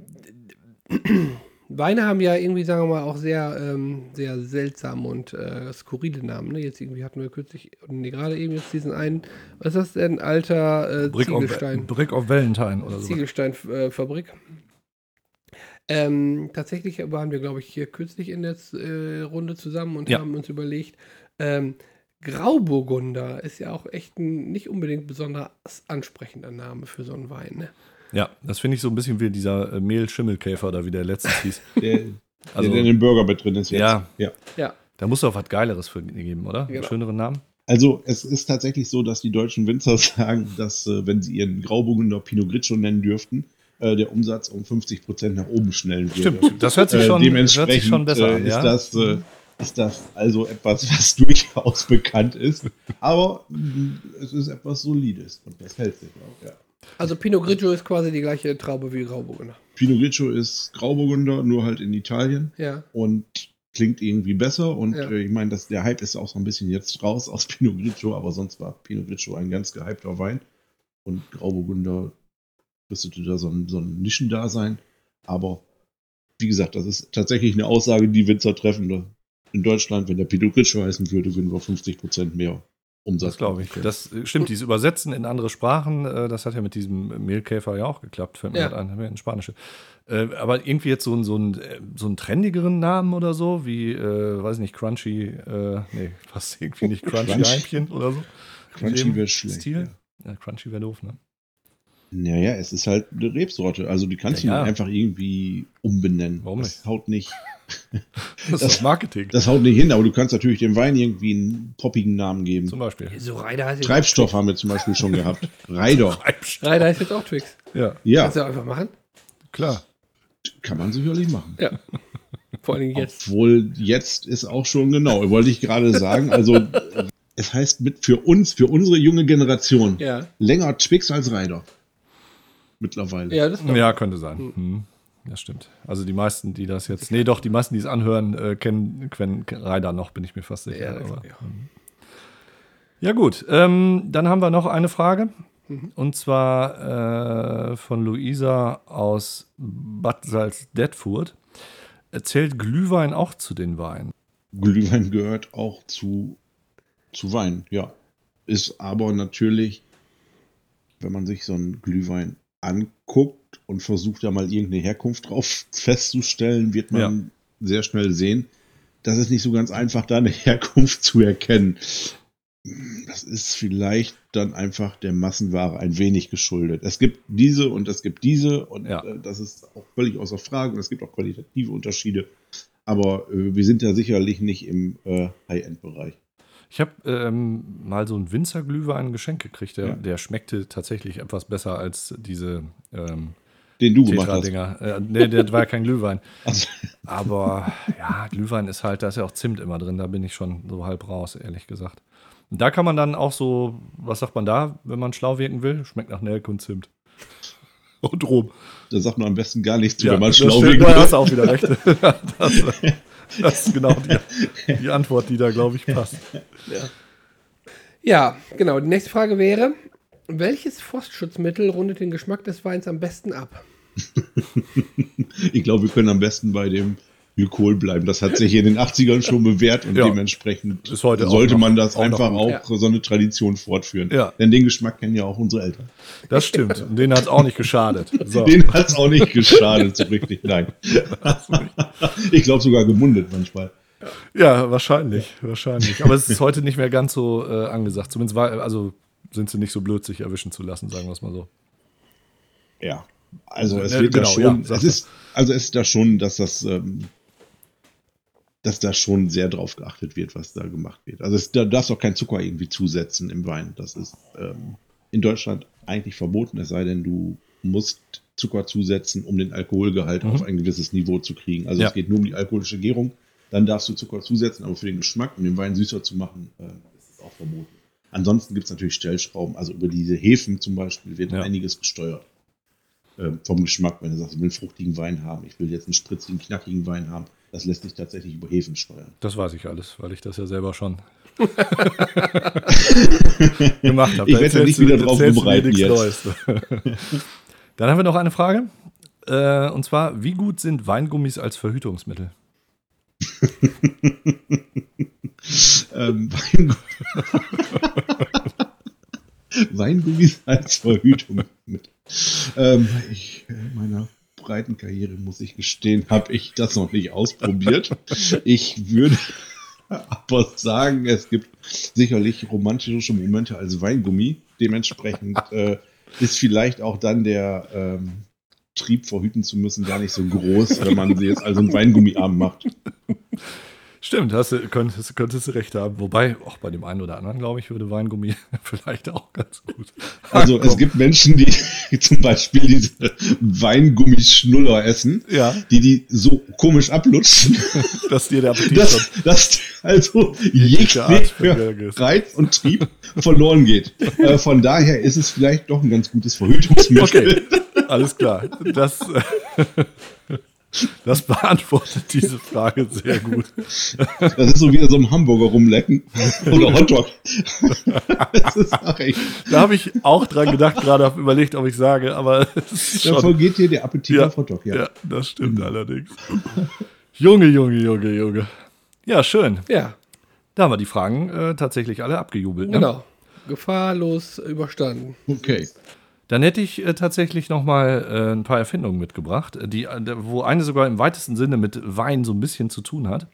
Weine haben ja irgendwie, sagen wir mal, auch sehr, ähm, sehr seltsame und äh, skurrile Namen. Ne? Jetzt irgendwie hatten wir kürzlich, nee, gerade eben jetzt diesen einen, was ist das denn? Alter äh, Brick, of, Ziegelstein. Brick of Valentine oder so. Ziegelsteinfabrik. Ähm, tatsächlich waren wir, glaube ich, hier kürzlich in der äh, Runde zusammen und Ja. haben uns überlegt, ähm, Grauburgunder ist ja auch echt ein nicht unbedingt besonders ansprechender Name für so einen Wein. Ne? Ja, das finde ich so ein bisschen wie dieser äh, Mehl-Schimmelkäfer da, wie der letztes hieß. Der, Also, der in dem Burger mit drin ist jetzt. Ja. ja. Ja, da muss doch was Geileres für geben, oder? Einen Genau. schöneren Namen? Also es ist tatsächlich so, dass die deutschen Winzer sagen, dass äh, wenn sie ihren Grauburgunder Pinot Grigio nennen dürften, äh, der Umsatz um 50 Prozent nach oben schnellen würde. Stimmt, das hört sich Äh, schon, dementsprechend hört sich schon besser äh, an. ist, Ja? das, äh, ist das also etwas, was durchaus bekannt ist. Aber mh, es ist etwas Solides und das hält sich auch. Ja. Also Pinot Grigio ist quasi die gleiche Traube wie Grauburgunder. Pinot Grigio ist Grauburgunder, nur halt in Italien Ja, und klingt irgendwie besser. Und Ja. äh, ich meine, dass der Hype ist auch so ein bisschen jetzt raus aus Pinot Grigio, aber sonst war Pinot Grigio ein ganz gehypter Wein. Und Grauburgunder müsste da so ein, so ein Nischendasein. Aber wie gesagt, das ist tatsächlich eine Aussage, die Winzer treffen. In Deutschland, wenn der Pinot Grigio heißen würde, würden wir 50% mehr Umsatz Das glaube ich. Das äh, stimmt, dieses Übersetzen in andere Sprachen, äh, das hat ja mit diesem Mehlkäfer ja auch geklappt, fällt mir Ja. ein, in Spanische. Äh, aber irgendwie jetzt so, ein- so, ein, so einen trendigeren Namen oder so, wie, äh, weiß nicht, Crunchy, äh, nee, passt irgendwie nicht, Crunchy Crunch. Heimchen oder so. Crunchy wäre schlecht. Stil? Ja. Ja, Crunchy wäre doof, ne? Naja, es ist halt eine Rebsorte. Also die kannst du Ja, ja. nicht einfach irgendwie umbenennen. Warum das nicht? haut nicht. Das, Das- ist Marketing. Das haut nicht hin, aber du kannst natürlich dem Wein irgendwie einen poppigen Namen geben. zum Beispiel. so Reider Treibstoff haben wir zum Beispiel schon gehabt. Reider. Reider heißt jetzt auch Twix. Ja, Ja, Kannst du einfach machen? klar. kann man sicherlich machen. Ja. Vor allen Dingen jetzt. Obwohl jetzt ist auch schon genau, wollte ich gerade sagen. Also es heißt mit für uns, für unsere junge Generation, Ja, länger Twix als Reider. Mittlerweile. ja, Ja, könnte sein. Hm. Das stimmt. Also die meisten, die das jetzt, nee, doch, die meisten, die es anhören, äh, kennen, kennen Reiter noch, bin ich mir fast sicher. Ja, aber, ja. Ja, gut. Ähm, dann haben wir noch eine Frage. Mhm. Und zwar äh, von Luisa aus Bad Salzdetfurt. Erzählt Glühwein auch zu den Weinen? Glühwein gehört auch zu, zu Wein, ja. Ist aber natürlich, wenn man sich so einen Glühwein anguckt und versucht da mal irgendeine Herkunft drauf festzustellen, wird man sehr schnell sehen, das ist nicht so ganz einfach, da eine Herkunft zu erkennen. Das ist vielleicht dann einfach der Massenware ein wenig geschuldet. Es gibt diese und es gibt diese und Ja. äh, das ist auch völlig außer Frage und es gibt auch qualitative Unterschiede. Aber äh, wir sind ja sicherlich nicht im äh, High-End-Bereich. Ich habe ähm, mal so einen Winzerglühwein geschenkt gekriegt. Der, Ja. der schmeckte tatsächlich etwas besser als diese ähm, Den du gemacht hast. Äh, nee, das war ja kein Glühwein. Also, Aber ja, Glühwein ist halt, da ist ja auch Zimt immer drin, da bin ich schon so halb raus, ehrlich gesagt. Und da kann man dann auch so, was sagt man da, wenn man schlau wirken will? Schmeckt nach Nelke und Zimt. Und Rum. da sagt man am besten gar nichts, zu, Ja, wenn man schlau wirken da will. hast du auch wieder recht. das, das ist genau die, die Antwort, die da, glaube ich, passt. Ja, genau. Die nächste Frage wäre: Welches Frostschutzmittel rundet den Geschmack des Weins am besten ab? Ich glaube, wir können am besten bei dem Glykol bleiben. Das hat sich in den 80ern schon bewährt und Ja. dementsprechend Ist heute auch sollte noch- man das auch noch einfach gut. auch Ja. so eine Tradition fortführen. Ja. Denn den Geschmack kennen ja auch unsere Eltern. Das stimmt. Und denen hat es auch nicht geschadet. So. Den hat es auch nicht geschadet, so richtig. Nein. ich glaube sogar gemundet manchmal. Ja, wahrscheinlich, wahrscheinlich. Aber es ist heute nicht mehr ganz so äh, angesagt. Zumindest war, also sind sie nicht so blöd, sich erwischen zu lassen, sagen wir es mal so. Ja. Also es Ja, wird genau, da schon, ja, es ist, also es ist da schon, dass das, ähm, dass da schon sehr drauf geachtet wird, was da gemacht wird. Also es, da darfst auch kein Zucker irgendwie zusetzen im Wein. Das ist ähm, in Deutschland eigentlich verboten, es sei denn, du musst Zucker zusetzen, um den Alkoholgehalt Mhm. auf ein gewisses Niveau zu kriegen. Also Ja. es geht nur um die alkoholische Gärung. Dann darfst du Zucker zusetzen, aber für den Geschmack, um den Wein süßer zu machen, äh, ist es auch verboten. Ansonsten gibt es natürlich Stellschrauben. Also über diese Hefen zum Beispiel wird Ja. einiges gesteuert ähm, vom Geschmack, wenn du sagst, ich will einen fruchtigen Wein haben, ich will jetzt einen spritzigen, knackigen Wein haben, das lässt sich tatsächlich über Hefen steuern. Das weiß ich alles, weil ich das ja selber schon gemacht habe. Ich werde da nicht wieder drauf vorbereiten jetzt. Dann haben wir noch eine Frage. Äh, und zwar, wie gut sind Weingummis als Verhütungsmittel? Ähm, Weingummi Weingummis als Verhütung mit. Ähm, ich, in meiner breiten Karriere, muss ich gestehen, habe ich das noch nicht ausprobiert. Ich würde aber sagen, es gibt sicherlich romantische Momente als Weingummi. Dementsprechend äh, ist vielleicht auch dann der ähm, Trieb verhüten zu müssen gar nicht so groß, wenn man sie jetzt also einen Weingummiarm macht. Stimmt, hast du, könntest, könntest du recht haben. Wobei, auch bei dem einen oder anderen, glaube ich, würde Weingummi vielleicht auch ganz gut. Also es gibt Menschen, die zum Beispiel diese Weingummischnuller essen, Ja, die die so komisch ablutschen, dass dir der Appetit dass, dass also jeglicher. Reiz und Trieb verloren geht. Äh, von daher ist es vielleicht doch ein ganz gutes Verhütungsmittel. Okay, alles klar. Das, das beantwortet diese Frage sehr gut. Das ist so wie so ein Hamburger rumlecken oder Hotdog. das ist auch echt, Da habe ich auch dran gedacht, gerade habe überlegt, ob ich sage, aber es ist da schon, vergeht dir der Appetit Ja. auf Hotdog. Ja. ja, das stimmt allerdings. Junge, Junge, Junge, Junge. Ja, schön. Ja, Da haben wir die Fragen äh, tatsächlich alle abgejubelt. Ne? genau. Gefahrlos überstanden. Okay. Dann hätte ich äh, tatsächlich noch mal äh, ein paar Erfindungen mitgebracht, äh, die, äh, wo eine sogar im weitesten Sinne mit Wein so ein bisschen zu tun hat.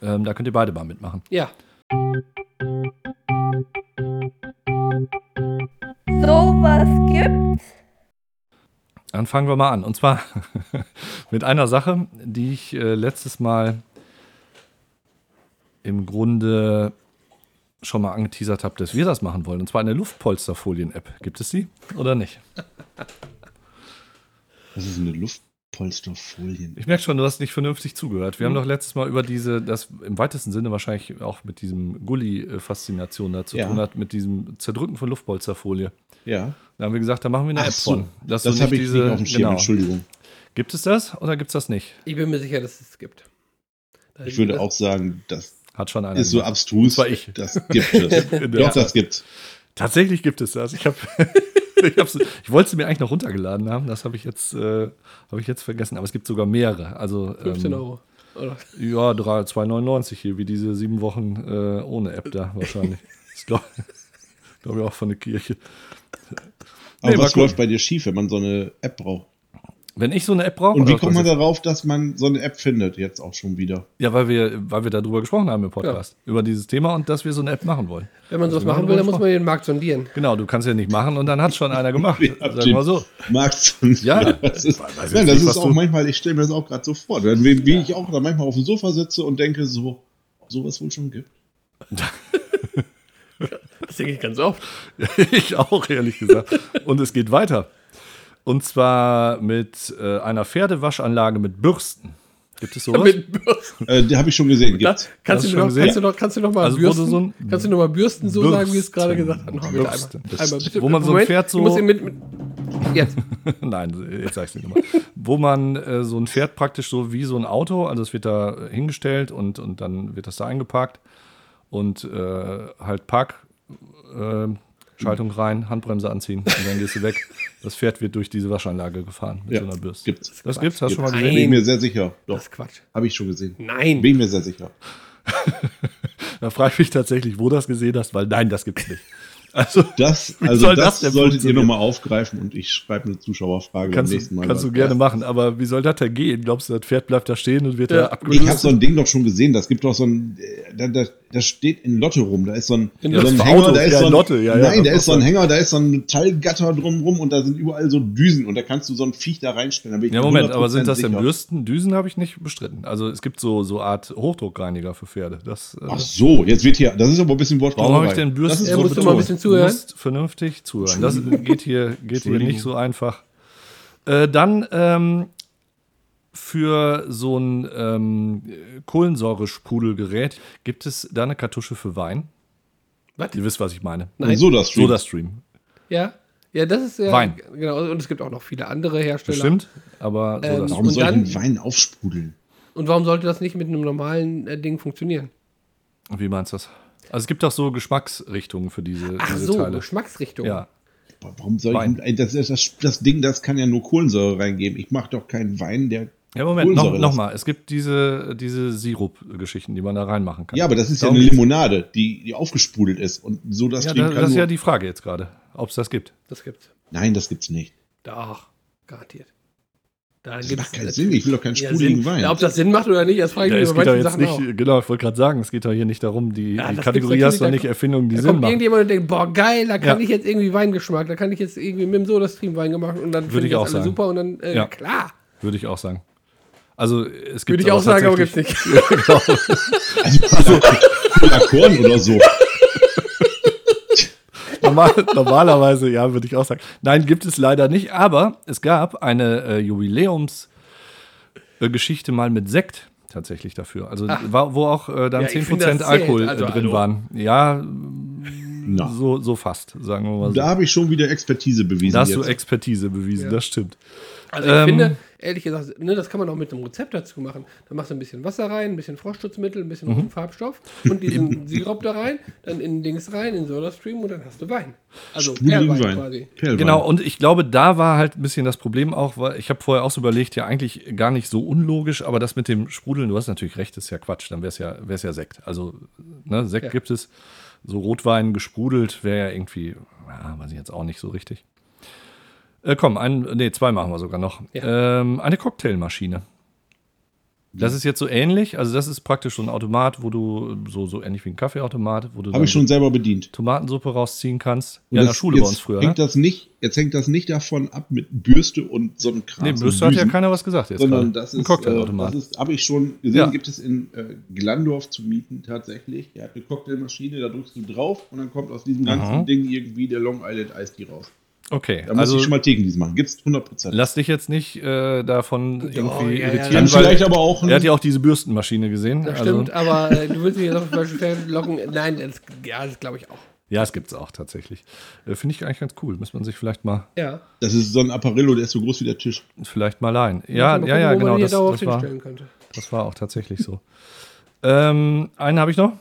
Ähm, da könnt ihr beide mal mitmachen. Ja, Sowas gibt's. Dann fangen wir mal an. Und zwar mit einer Sache, die ich äh, letztes Mal im Grunde schon mal angeteasert habe, dass wir das machen wollen. Und zwar eine Luftpolsterfolien-App. Gibt es die oder nicht? Das ist eine Luftpolsterfolien. Ich merke schon, du hast nicht vernünftig zugehört. Wir haben doch letztes Mal über diese, das im weitesten Sinne wahrscheinlich auch mit diesem Gully-Faszination da zu Ja. tun hat, mit diesem Zerdrücken von Luftpolsterfolie. Ja. Da haben wir gesagt, da machen wir eine Ach App so. von. dass Das habe ich diese- nicht auf dem Schirm, genau. Entschuldigung. Gibt es das oder gibt es das nicht? ich bin mir sicher, dass es gibt. Ich würde auch sagen, das Hat schon einer. ist so abstrus. Das war ich. Das gibt es. Doch, das gibt's. Tatsächlich gibt es das. Ich habe, ich, ich wollte sie mir eigentlich noch runtergeladen haben. Das habe ich jetzt, äh, habe ich jetzt vergessen. Aber es gibt sogar mehrere. Also 15 ähm, Euro. Oder? Ja, 3 2,99 hier, wie diese sieben Wochen äh, ohne App da wahrscheinlich. Das glaube glaub ich auch von der Kirche. Aber Nee, was läuft bei dir schief, wenn man so eine App braucht? Wenn ich so eine App brauche. Und wie kommt man darauf, dass man so eine App findet, jetzt auch schon wieder? Ja, weil wir, weil wir darüber gesprochen haben im Podcast. Über dieses Thema und dass wir so eine App machen wollen. Wenn man sowas wir machen will, dann muss man den Markt sondieren. Genau, du kannst ja nicht machen und dann hat schon einer gemacht. Sagen wir so. Markt Ja, das ist, ja, das nicht, was ist auch du- manchmal, ich stelle mir das auch gerade so vor, wenn, wie, wie ich auch da manchmal auf dem Sofa sitze und denke, so, sowas wohl schon gibt. Das denke ich ganz oft. ich auch, ehrlich gesagt. Und es geht weiter. Und zwar mit äh, einer Pferdewaschanlage mit Bürsten. Gibt es sowas? Mit Bürsten. Äh, die habe ich schon gesehen. Da, Gibt's. kannst, du noch, schon kannst, du gesehen? noch, kannst du noch mal Also, Bürsten, so kannst du noch mal Bürsten so sagen, wie es gerade Bürsten. gesagt hat? Noch bitte Bürsten. einmal. einmal bitte. Wo man so ein Pferd so- Du musst ihn mit, mit, jetzt. Nein, jetzt sag ich nicht nochmal. Wo man äh, so ein Pferd praktisch so wie so ein Auto, also es wird da hingestellt und, und dann wird das da eingeparkt und äh, halt Park, äh, Schaltung rein, Handbremse anziehen und dann gehst du weg. Das Pferd wird durch diese Waschanlage gefahren mit Ja, so einer Bürste. gibt's. Das gibt's, hast du schon mal Nein. gesehen? Bin ich mir sehr sicher. Doch, Das ist Quatsch. habe ich schon gesehen. Nein. Bin ich mir sehr sicher. Da frage ich mich tatsächlich, wo du das gesehen hast, weil nein, das gibt's nicht. Also Das, also soll das, das solltet ihr nochmal aufgreifen und ich schreibe eine Zuschauerfrage kannst, beim nächsten du, Mal. kannst du gerne machen, aber wie soll das denn gehen? Glaubst du, das Pferd bleibt da stehen und wird Ja. da Ich abgelöst? habe so ein Ding doch schon gesehen. Das gibt doch so ein, äh, das steht in Lotte rum. Da ist so ein, In so ein Lotte. Hänger, Autos, da ist ja, so ein, Lotte, ja, ja, nein, da ist so ein. Hänger, da ist so ein Metallgatter drumrum und da sind überall so Düsen und da kannst du so ein Viech da reinstellen. Da Ja, Moment, aber sind 100% das denn. Bürsten? Düsen habe ich nicht bestritten. Also es gibt so, so Art Hochdruckreiniger für Pferde. Das, äh, Ach so, jetzt wird hier, das ist aber ein bisschen Wortklauberei. Warum habe ich denn Bürsten? Das ist Ja, so musst du mal ein bisschen zuhören. Du musst vernünftig zuhören. Das geht hier, geht hier nicht so einfach. Äh, dann ähm, für so ein ähm, Kohlensäuresprudelgerät gibt es da eine Kartusche für Wein. Was? Ihr wisst, was ich meine. Nein. So das Soda Stream. Ja. Ja, das ist ja. Wein. Genau. Und es gibt auch noch viele andere Hersteller. Bestimmt, aber Ähm, Soda Warum soll dann- einen Wein aufsprudeln? Und warum sollte das nicht mit einem normalen äh, Ding funktionieren? Wie meinst du das? Also es gibt auch so Geschmacksrichtungen für diese, Ach diese so, Teile. Geschmacksrichtung. Ja. Warum soll Wein. ich, das, das, das Ding, das kann ja nur Kohlensäure reingeben. Ich mache doch keinen Wein, der. Ja, Moment, noch, Kohlensäure noch. Es gibt diese, diese Sirup-Geschichten, die man da reinmachen kann. Ja, aber das ist ja Darum eine geht's. Limonade, die, die aufgesprudelt ist. Und so das Ja, da, kann das ist ja die Frage jetzt gerade, ob es das gibt. Das gibt's. Nein, das gibt's nicht. Doch, garantiert. Da Das gibt's macht keinen Sinn. Ich will doch keinen Ja, sprudeligen Sinn. Wein. Ja, ob das Sinn macht oder nicht, das frage ich Ja, mich es bei manchen jetzt Sachen nicht, auch. genau, ich wollte gerade sagen, es geht doch hier nicht darum, die, Ja, die Kategorie hast natürlich, nicht Erfindungen, die Da Sinn kommt machen. irgendjemand und denkt, boah, geil, da kann Ja. ich jetzt irgendwie Weingeschmack, da kann ich jetzt irgendwie mit dem Soda-Stream Wein gemacht und dann finde ich das auch alle sagen. super und dann, äh, Ja. klar. Würde ich auch sagen. Also es gibt Würde ich auch sagen, aber gibt's nicht. genau. Also, Korn oder so. Normal, normalerweise, ja, würde ich auch sagen. Nein, gibt es leider nicht, aber es gab eine äh, Jubiläumsgeschichte mal mit Sekt tatsächlich dafür. Also Ach. war, wo auch äh, dann Ja, ich 10% finde, das zählt. Alkohol Also, äh, drin hallo. waren. Ja, Na, so, so fast, sagen wir mal so. da habe ich schon wieder Expertise bewiesen. Da hast du jetzt. Expertise bewiesen, Ja. das stimmt. Also ich Ähm, finde, ehrlich gesagt, ne, das kann man auch mit einem Rezept dazu machen. Da machst du ein bisschen Wasser rein, ein bisschen Frostschutzmittel, ein bisschen Mhm. Farbstoff und diesen Sirup da rein, dann in Dings rein, in SodaStream und dann hast du Wein. Also Perlwein Wein. quasi. Perlwein. Genau, und ich glaube, da war halt ein bisschen das Problem auch, weil ich habe vorher auch so überlegt, ja eigentlich gar nicht so unlogisch, aber das mit dem Sprudeln, du hast natürlich recht, ist ja Quatsch, dann wäre es ja, wär's ja Sekt. Also, ne, Sekt Ja. gibt es, so Rotwein gesprudelt wäre ja irgendwie, ja, weiß ich jetzt auch nicht so richtig. Äh, komm, ein, nee, zwei machen wir sogar noch. Ähm, eine Cocktailmaschine. Das ist jetzt so ähnlich, also das ist praktisch so ein Automat, wo du, so, so ähnlich wie ein Kaffeeautomat, wo du Habe ich schon selber bedient. Tomatensuppe rausziehen kannst. Und ja, in der Schule bei uns früher. Ne? Hängt das nicht, jetzt hängt das nicht davon ab mit Bürste und so einem Kram. Nee, so Bürste hat ja keiner was gesagt jetzt Sondern gerade. das ein ist, Cocktailautomat. äh, das habe ich schon gesehen, Ja. gibt es in äh, Glandorf zu mieten tatsächlich. Der hat eine Cocktailmaschine, da drückst du drauf und dann kommt aus diesem ganzen Aha. Ding irgendwie der Long Island Ice Tea raus. Okay, Da muss also ich schon mal Thekendienst machen. Gibt's 100%. lass dich jetzt nicht äh, davon irgendwie ja, ja, irritieren, Dann weil vielleicht aber auch er hat ja auch diese Bürstenmaschine gesehen. Das also, stimmt, aber äh, du willst mich jetzt auf Feld locken. Nein, das, ja, das glaube ich auch. Ja, es gibt's auch tatsächlich. Äh, Finde ich eigentlich ganz cool. Muss man sich vielleicht mal, Ja. das ist so ein Apparillo, der ist so groß wie der Tisch. vielleicht mal leihen. Ja, Mal ja, ja, gucken, man genau. Das, das, war, das war auch tatsächlich so. ähm, einen habe ich noch.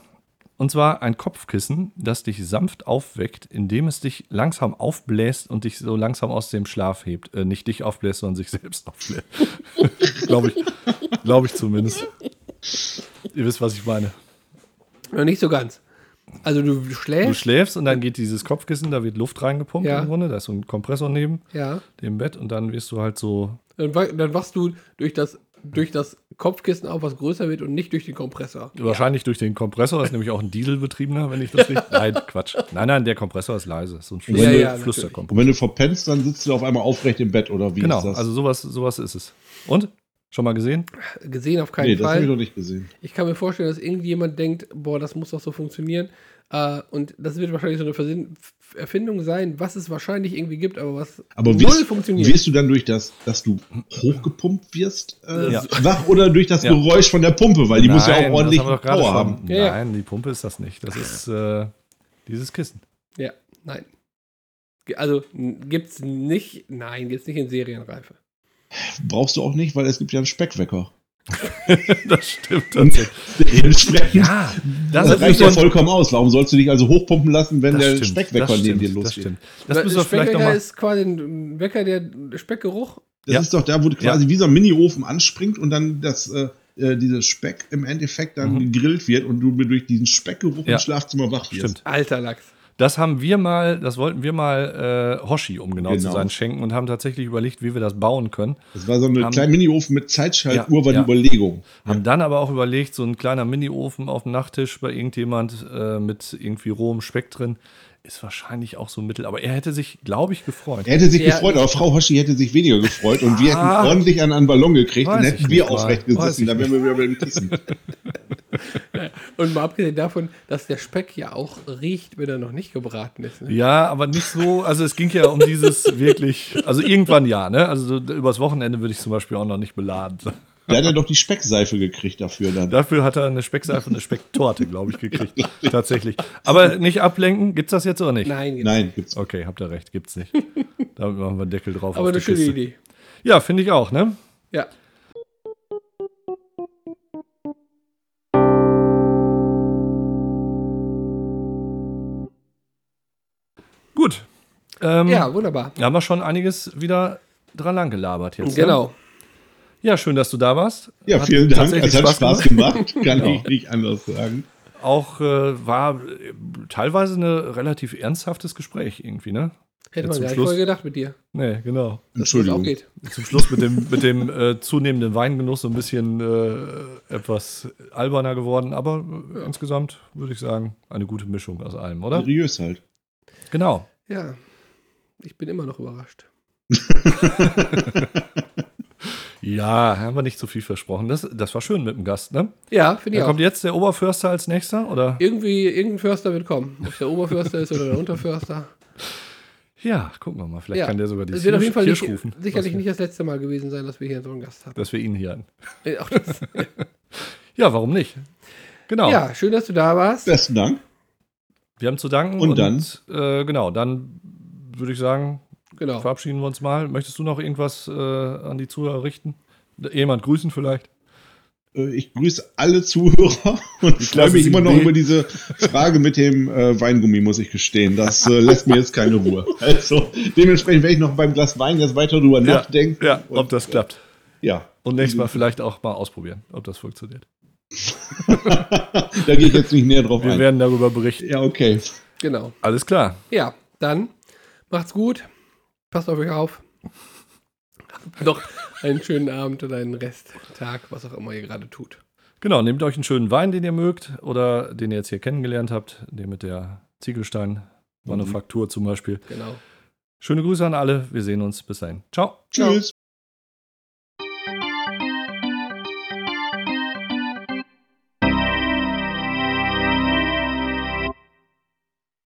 Und zwar ein Kopfkissen, das dich sanft aufweckt, indem es dich langsam aufbläst und dich so langsam aus dem Schlaf hebt. Äh, nicht dich aufbläst, sondern sich selbst aufbläst. Glaube ich. Glaube ich zumindest. Ihr wisst, was ich meine. Noch nicht so ganz. Also du Du schläfst. schläfst und dann geht dieses Kopfkissen, da wird Luft reingepumpt Ja. im Grunde. Da ist so ein Kompressor neben ja. dem Bett und dann wirst du halt so. Dann, dann wachst du durch das, durch das Kopfkissen auf, was größer wird und nicht durch den Kompressor. Wahrscheinlich durch den Kompressor, das ist nämlich auch ein Dieselbetriebener, wenn ich das richtig. Nein, Quatsch. Nein, nein, der Kompressor ist leise. Ist so ein Ja, Flüster, ja, Flüsterkompressor. Und wenn du verpennst, dann sitzt du auf einmal aufrecht im Bett oder wie Genau, ist das? also sowas, sowas ist es. Und? Schon mal gesehen? Gesehen auf keinen nee, das habe ich Fall. noch nicht gesehen. Ich kann mir vorstellen, dass irgendjemand denkt, boah, das muss doch so funktionieren. Äh, und das wird wahrscheinlich so eine Versinn Erfindung sein, was es wahrscheinlich irgendwie gibt, aber was Aber null wirst, funktioniert. wirst du dann durch das, dass du hochgepumpt wirst, äh, Ja. wach oder durch das Ja. Geräusch von der Pumpe? Weil die muss ja Nein, auch ordentlich haben Power haben. Ja. Nein, die Pumpe ist das nicht. Das ist äh, dieses Kissen. ja, nein. Also n- gibt's nicht, nein, gibt's nicht in Serienreife. Brauchst du auch nicht, weil es gibt ja einen Speckwecker. das stimmt tatsächlich. Ja, das, das, reicht ja vollkommen aus. Warum sollst du dich also hochpumpen lassen, wenn das der stimmt, Speckwecker das neben dir Das losgeht? stimmt. Das müssen wir vielleicht Speckwecker nochmal. ist quasi ein Wecker, der Speckgeruch. Das Ja. ist doch da, wo du quasi wie so ein Mini-Ofen anspringt und dann das, äh, äh, dieses Speck im Endeffekt dann Mhm. gegrillt wird und du durch diesen Speckgeruch Ja. im Schlafzimmer wach wirst. Stimmt. Alter Lachs. Das haben wir mal, das wollten wir mal äh, Hoshi, um genau, zu Genau. sein, schenken und haben tatsächlich überlegt, wie wir das bauen können. Das war so ein kleiner Mini-Ofen mit Zeitschaltuhr, Ja, war ja. die Überlegung. Haben dann aber auch überlegt, so ein kleiner Mini-Ofen auf dem Nachttisch bei irgendjemand äh, mit irgendwie rohem Speck drin, ist wahrscheinlich auch so ein Mittel. Aber er hätte sich, glaube ich, gefreut. Er hätte sich Ja, gefreut, aber Frau Hoshi hätte sich weniger gefreut und wir Ah. hätten ordentlich an einen Ballon gekriegt und ich hätten wir aufrecht gesessen, dann wären wir wieder beim Kissen. Und mal abgesehen davon, dass der Speck ja auch riecht, wenn er noch nicht gebraten ist. Ne? Ja, aber nicht so, also es ging ja um dieses wirklich, also irgendwann ja, ne? Also so übers Wochenende würde ich zum Beispiel auch noch nicht beladen. Da hat er doch die Speckseife gekriegt dafür dann. Dafür hat er eine Speckseife und eine Specktorte, glaube ich, gekriegt. Tatsächlich. Aber nicht ablenken, gibt's das jetzt oder nicht? Nein, genau. Nein, gibt's. Okay, habt ihr recht, gibt's nicht. Damit machen wir einen Deckel drauf. aber eine die schöne Kiste. Idee. Ja, finde ich auch, ne? Ja. Gut. Ähm, ja, wunderbar. Haben wir schon einiges wieder dran lang gelabert jetzt. Ne? Ja, schön, dass du da warst. Ja, Hat vielen Dank. Es hat Spaß gemacht. Kann Genau. ich nicht anders sagen. Auch äh, war äh, teilweise ein relativ ernsthaftes Gespräch irgendwie, ne? Hätte Ja, man zum gar nicht Schluss- vorher gedacht mit dir. Nee, genau. Entschuldigung. geht. Zum Schluss mit dem, mit dem äh, zunehmenden Weingenuss so ein bisschen äh, etwas alberner geworden, aber äh, insgesamt würde ich sagen, eine gute Mischung aus allem, oder? Seriös halt. Genau. Ja. Ich bin immer noch überrascht. Ja, haben wir nicht zu viel versprochen. Das, das war schön mit dem Gast, ne? Ja, finde ich Da auch. kommt jetzt der Oberförster als nächster, oder? Irgendwie, irgendein Förster wird kommen. Ob es der Oberförster ist oder der Unterförster. Ja, gucken wir mal. Vielleicht Ja. kann der sogar die Es wird auf jeden Fall nicht, rufen. sicherlich nicht das letzte Mal gewesen sein, dass wir hier so einen Gast hatten. Wir, dass wir ihn hier hatten. Auch das, Ja, warum nicht? Genau. Ja, schön, dass du da warst. Besten Dank. Wir haben zu danken. Und dann? Äh, genau, dann würde ich sagen, Genau. verabschieden wir uns mal. Möchtest du noch irgendwas äh, an die Zuhörer richten? Jemand grüßen vielleicht? Äh, Ich grüße alle Zuhörer und Die freue mich immer noch 7b. über diese Frage mit dem äh, Weingummi, muss ich gestehen. Das äh, lässt mir jetzt keine Ruhe. Also dementsprechend werde ich noch beim Glas Wein jetzt weiter drüber nachdenken. Ja, Und, ob das klappt. Ja. Und nächstes Mal vielleicht auch mal ausprobieren, ob das funktioniert. da gehe ich jetzt nicht näher drauf Wir ein. werden darüber berichten. Ja, okay. Genau. Alles klar. Ja, dann macht's gut. Passt auf euch auf. Habt noch einen schönen Abend oder einen Resttag, was auch immer ihr gerade tut. Genau, nehmt euch einen schönen Wein, den ihr mögt oder den ihr jetzt hier kennengelernt habt, den mit der Ziegelstein-Manufaktur zum Beispiel. Genau. Schöne Grüße an alle. Wir sehen uns. Bis dahin. Ciao. Tschüss.